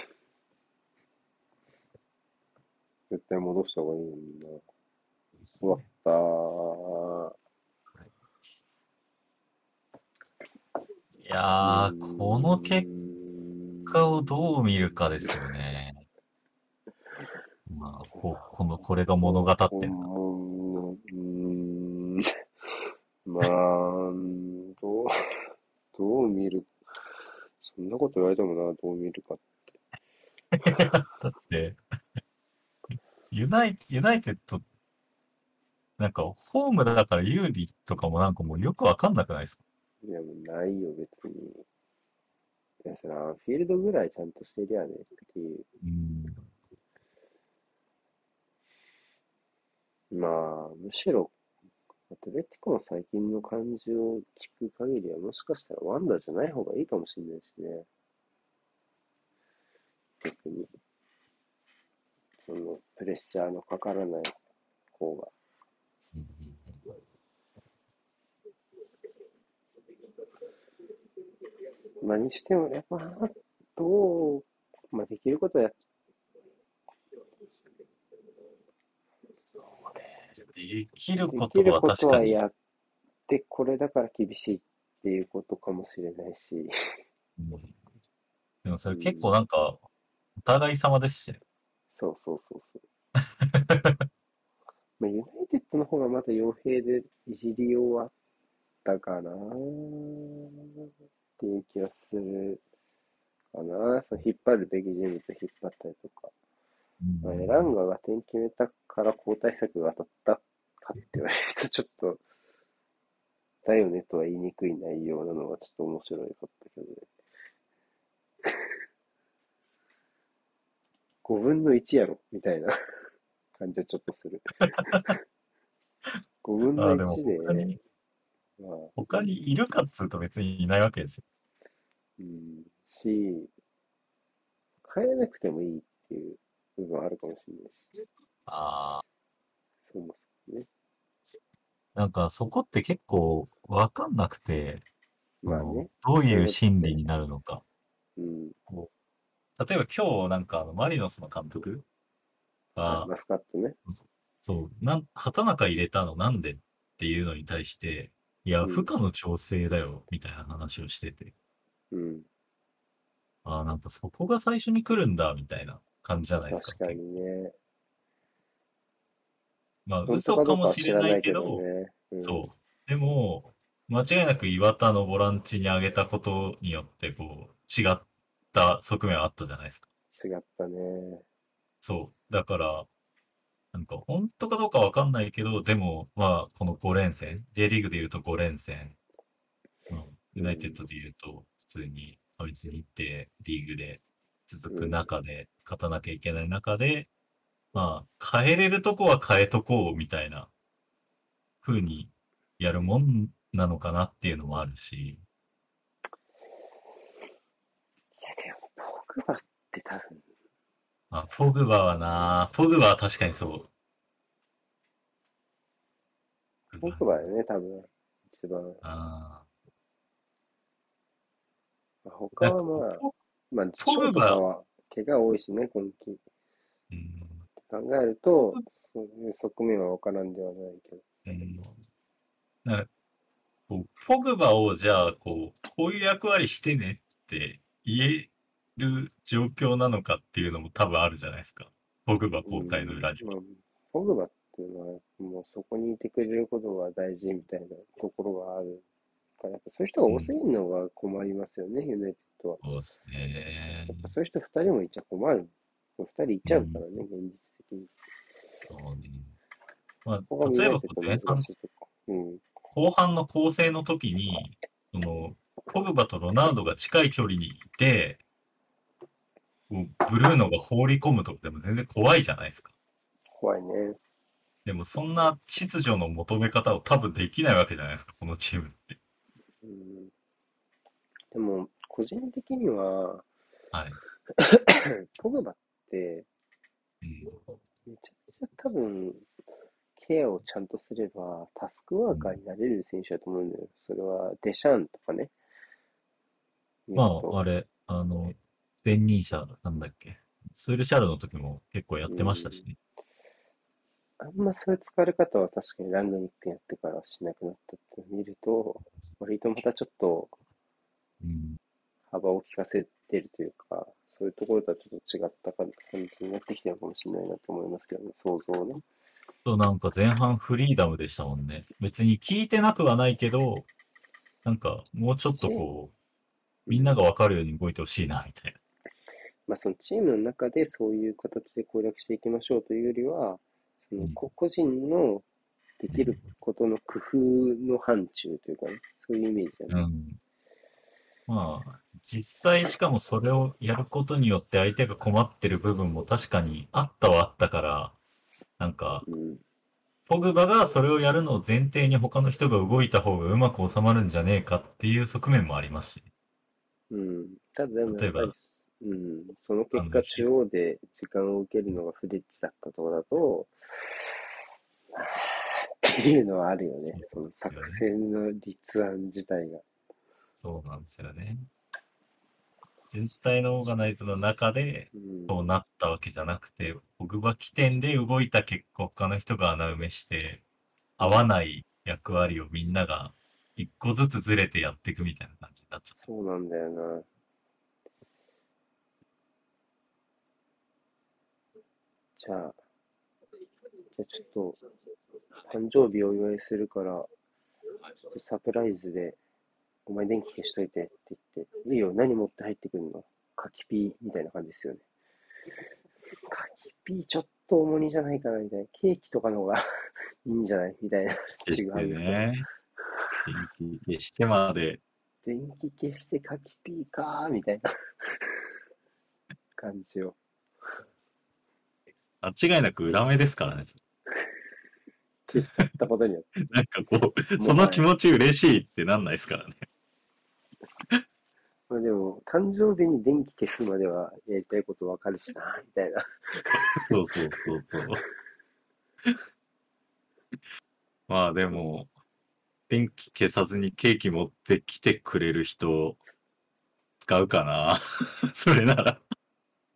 S1: 絶対戻した方がいいのにな。終わっ
S2: ね
S1: たー。
S2: いやー、この結果をどう見るかですよね。まあ、ここの、これが物語ってんだ。
S1: もうん。まあ、どう、どう見る。そんなこと言われてもな、どう見るか。
S2: だって、ユナイユナイテッドなんか、ホームだから有利とかもなんかもうよくわかんなくないですか？
S1: いや、もうないよ、別に。いや、それアンフィールドぐらいちゃんとしてりゃねっていう。
S2: うん。
S1: まあ、むしろ、アトレティコの最近の感じを聞く限りは、もしかしたらワンダじゃない方がいいかもしれないしね。逆に。その、プレッシャーのかからない方が。
S2: うん
S1: まあ、にしてもね、まあ、どう、まあ、できることや
S2: そう。できる
S1: で
S2: ことは確かに。
S1: はやって、これだから厳しいっていうことかもしれないし。
S2: うんでもそれ結構なんか、お互い様ですしね。
S1: そうそうそうそう。まあ、ユナイテッドの方がまだ傭兵でいじり終わったかなっていう気がするかな。その引っ張るべき人物を引っ張ったりとか。
S2: うん
S1: まあ、エランガが点決めたから交代策が当たったかって言われるとちょっと、だよねとは言いにくい内容なのがちょっと面白いかったけどね。5分の1やろみたいな感じはちょっとする。5分の
S2: あでも
S1: 1で、
S2: 他に、
S1: まあ、
S2: 他にいるかっつうと別にいないわけですよ。
S1: うん、し、変えなくてもいいっていう部分はあるかもしれないし、
S2: ああ。
S1: そもそもね。
S2: なんかそこって結構わかんなくて、
S1: まあね。
S2: どういう心理になるのか。
S1: うん。
S2: 例えば今日なんかあのマリノスの監督が、
S1: マスカットね。
S2: そう、なん、畑中入れたのなんでっていうのに対して、いや、
S1: うん
S2: 負荷の調整だよ、みたいな話をしてて、
S1: うん。
S2: ああ、なんかそこが最初に来るんだ、みたいな感じじゃないですか。
S1: 確かにね。
S2: まあ、嘘かもしれ
S1: ない
S2: けど、
S1: けどね。うん、
S2: そう。でも、間違いなく岩田のボランチに上げたことによって、こう、違った側面はあったじゃないですか。
S1: 違ったね。
S2: そう。だから、なんか本当かどうかわかんないけど、でも、まあ、この5連戦、J リーグで言うと5連戦、うん、ユナイテッドで言うと、普通に、あ別に行って、リーグで続く中で、勝たなきゃいけない中で、まあ、変えれるとこは変えとこう、みたいな、風にやるもんなのかなっていうのもあるし、
S1: いや、でも、ポグバって多分、
S2: あ、フォグバはな、フォグバは確かにそう。
S1: ポグバだよね、多分。一番。
S2: あ
S1: まあ
S2: あ。
S1: 他はまあ、まあ、
S2: ポグバ
S1: は怪我多いしね、今季。
S2: うん
S1: 考えると、そういう側面は分からんではないけど。
S2: うんこうポグバをじゃあこう、こういう役割してねって言える状況なのかっていうのも多分あるじゃないですか。ポグバ交代の裏には。
S1: うんまあポグバっていうのは、もうそこにいてくれることが大事みたいなところがあるから、やっぱそういう人が多すぎるのが困りますよね、ユナイテッドは。
S2: そうですね
S1: やっ。ぱそういう人2人もいちゃ困る。2人いっちゃうからね、現実的に。
S2: そうね。まあ、例えばこう前半。
S1: うん。
S2: 後半の構成の時に、その、ポグバとロナウドが近い距離にいて、ブルーノが放り込むとかでも全然怖いじゃないですか。
S1: 怖いね。
S2: でもそんな秩序の求め方を多分できないわけじゃないですか、このチームって。
S1: うん。でも、個人的には、
S2: はい。
S1: ポグバって、
S2: うん、
S1: めちゃくちゃ多分、ケアをちゃんとすれば、タスクワーカーになれる選手だと思うんだよ。それは、デシャンとかね。
S2: ま
S1: えっと
S2: あ、あれ、あの、前任者なんだっけ？スールシャルの時も結構やってましたしね。
S1: あんまそういう疲れ方は確かにラングニックやってからしなくなったって見ると、割とまたちょっと
S2: うん。
S1: 幅を利かせてるというか、そういうところとはちょっと違った感じになってきてるのかもしれないなと思いますけどね、想像ね。
S2: となんか前半フリーダムでしたもんね。別に聞いてなくはないけど、なんかもうちょっとこう、みんながわかるように動いてほしいな、みたいな。
S1: まあ、そのチームの中でそういう形で攻略していきましょうというよりは、その
S2: うん
S1: 個個人のできることの工夫の範疇というかね、そういうイメージだね。
S2: うん。まあ、実際しかもそれをやることによって相手が困ってる部分も確かにあったはあったから、なんか、
S1: うん。
S2: ポグバがそれをやるのを前提に他の人が動いた方がうまく収まるんじゃねえかっていう側面もありますし。
S1: うん。ただでも
S2: 例えば
S1: うん、その結果中央で時間を受けるのがフレッチだったとこだと、っていうのはあるよね。その作戦の立案自体が。
S2: そうなんですよね。全体のオーガナイズの中で
S1: うん。
S2: そうなったわけじゃなくて、ポグバ起点で動いた結果、他の人が穴埋めして、合わない役割をみんなが一個ずつずれてやっていくみたいな感じになっちゃった。
S1: そうなんだよな。じゃあ、じゃあちょっと、誕生日をお祝いするから、ちょっとサプライズで、お前電気消しといてって言って、いいよ、何持って入ってくるの？柿ピーみたいな感じですよね。柿ピーちょっと重荷じゃないかなみたいな。ケーキとかの方が いいんじゃない？みたいな。違うよ
S2: ね。電気消してまで、
S1: 電気消して柿ピーかーみたいな感じを。
S2: 間違いなく裏目ですからね。
S1: 消しちゃったことによって。
S2: なんかこう、その気持ち嬉しいってなんないですからね。
S1: まあでも、誕生日に電気消すまではやりたいことわかるしな、みたいな。
S2: そうそうそうそう。まあでも、電気消さずにケーキ持ってきてくれる人、使うかな それなら。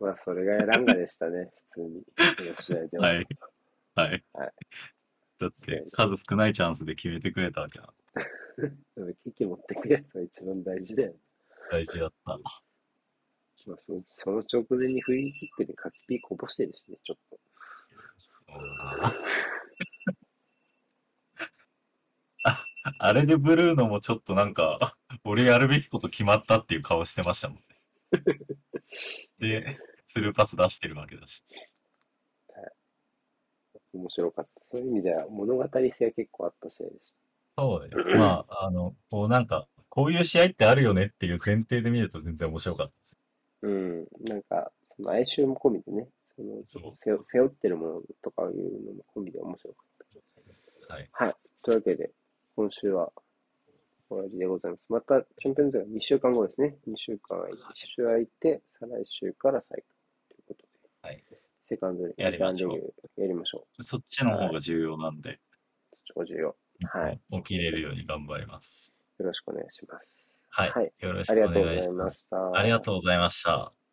S1: まあ、それが選んがでしたね、普通に。は。
S2: はい。はい。
S1: はい
S2: だって、数少ないチャンスで決めてくれたわけだ。
S1: ケーキ持ってくるやつが一番大事だよ。
S2: 大事だった。
S1: まあ、そその直前にフリーキックで柿ピーこぼしてるしね、ちょっと。
S2: そうなああれでブルーノもちょっとなんか、俺やるべきこと決まったっていう顔してましたもんね。で、スルーパス出してるわけだし。
S1: 面白かった。そういう意味では物語性は結構あった試合でし
S2: そうだよ。まあ、あの、こうなんか、こういう試合ってあるよねっていう前提で見ると全然面白かったです。
S1: た。うん。なんか、その哀愁も込みでね、その
S2: そう
S1: 背負背負ってるものとかいうのも込みで面白かった。
S2: はい。
S1: はい。というわけで、今週は終わりでございます。また、チャンピオンズが2週間後ですね。2週間、1週空いて、再来週から再開ということで、
S2: はい。
S1: セカンドレ
S2: やりましょう
S1: リターンレビューやりましょ
S2: そっちの方が重要なんで、
S1: う。超重要。はい。
S2: 起きれるように頑張ります。
S1: よろしくお願いします。
S2: はい。
S1: はい
S2: よろし
S1: ありがとうござい
S2: くお願いしま。
S1: ますした。
S2: ありがとうございました。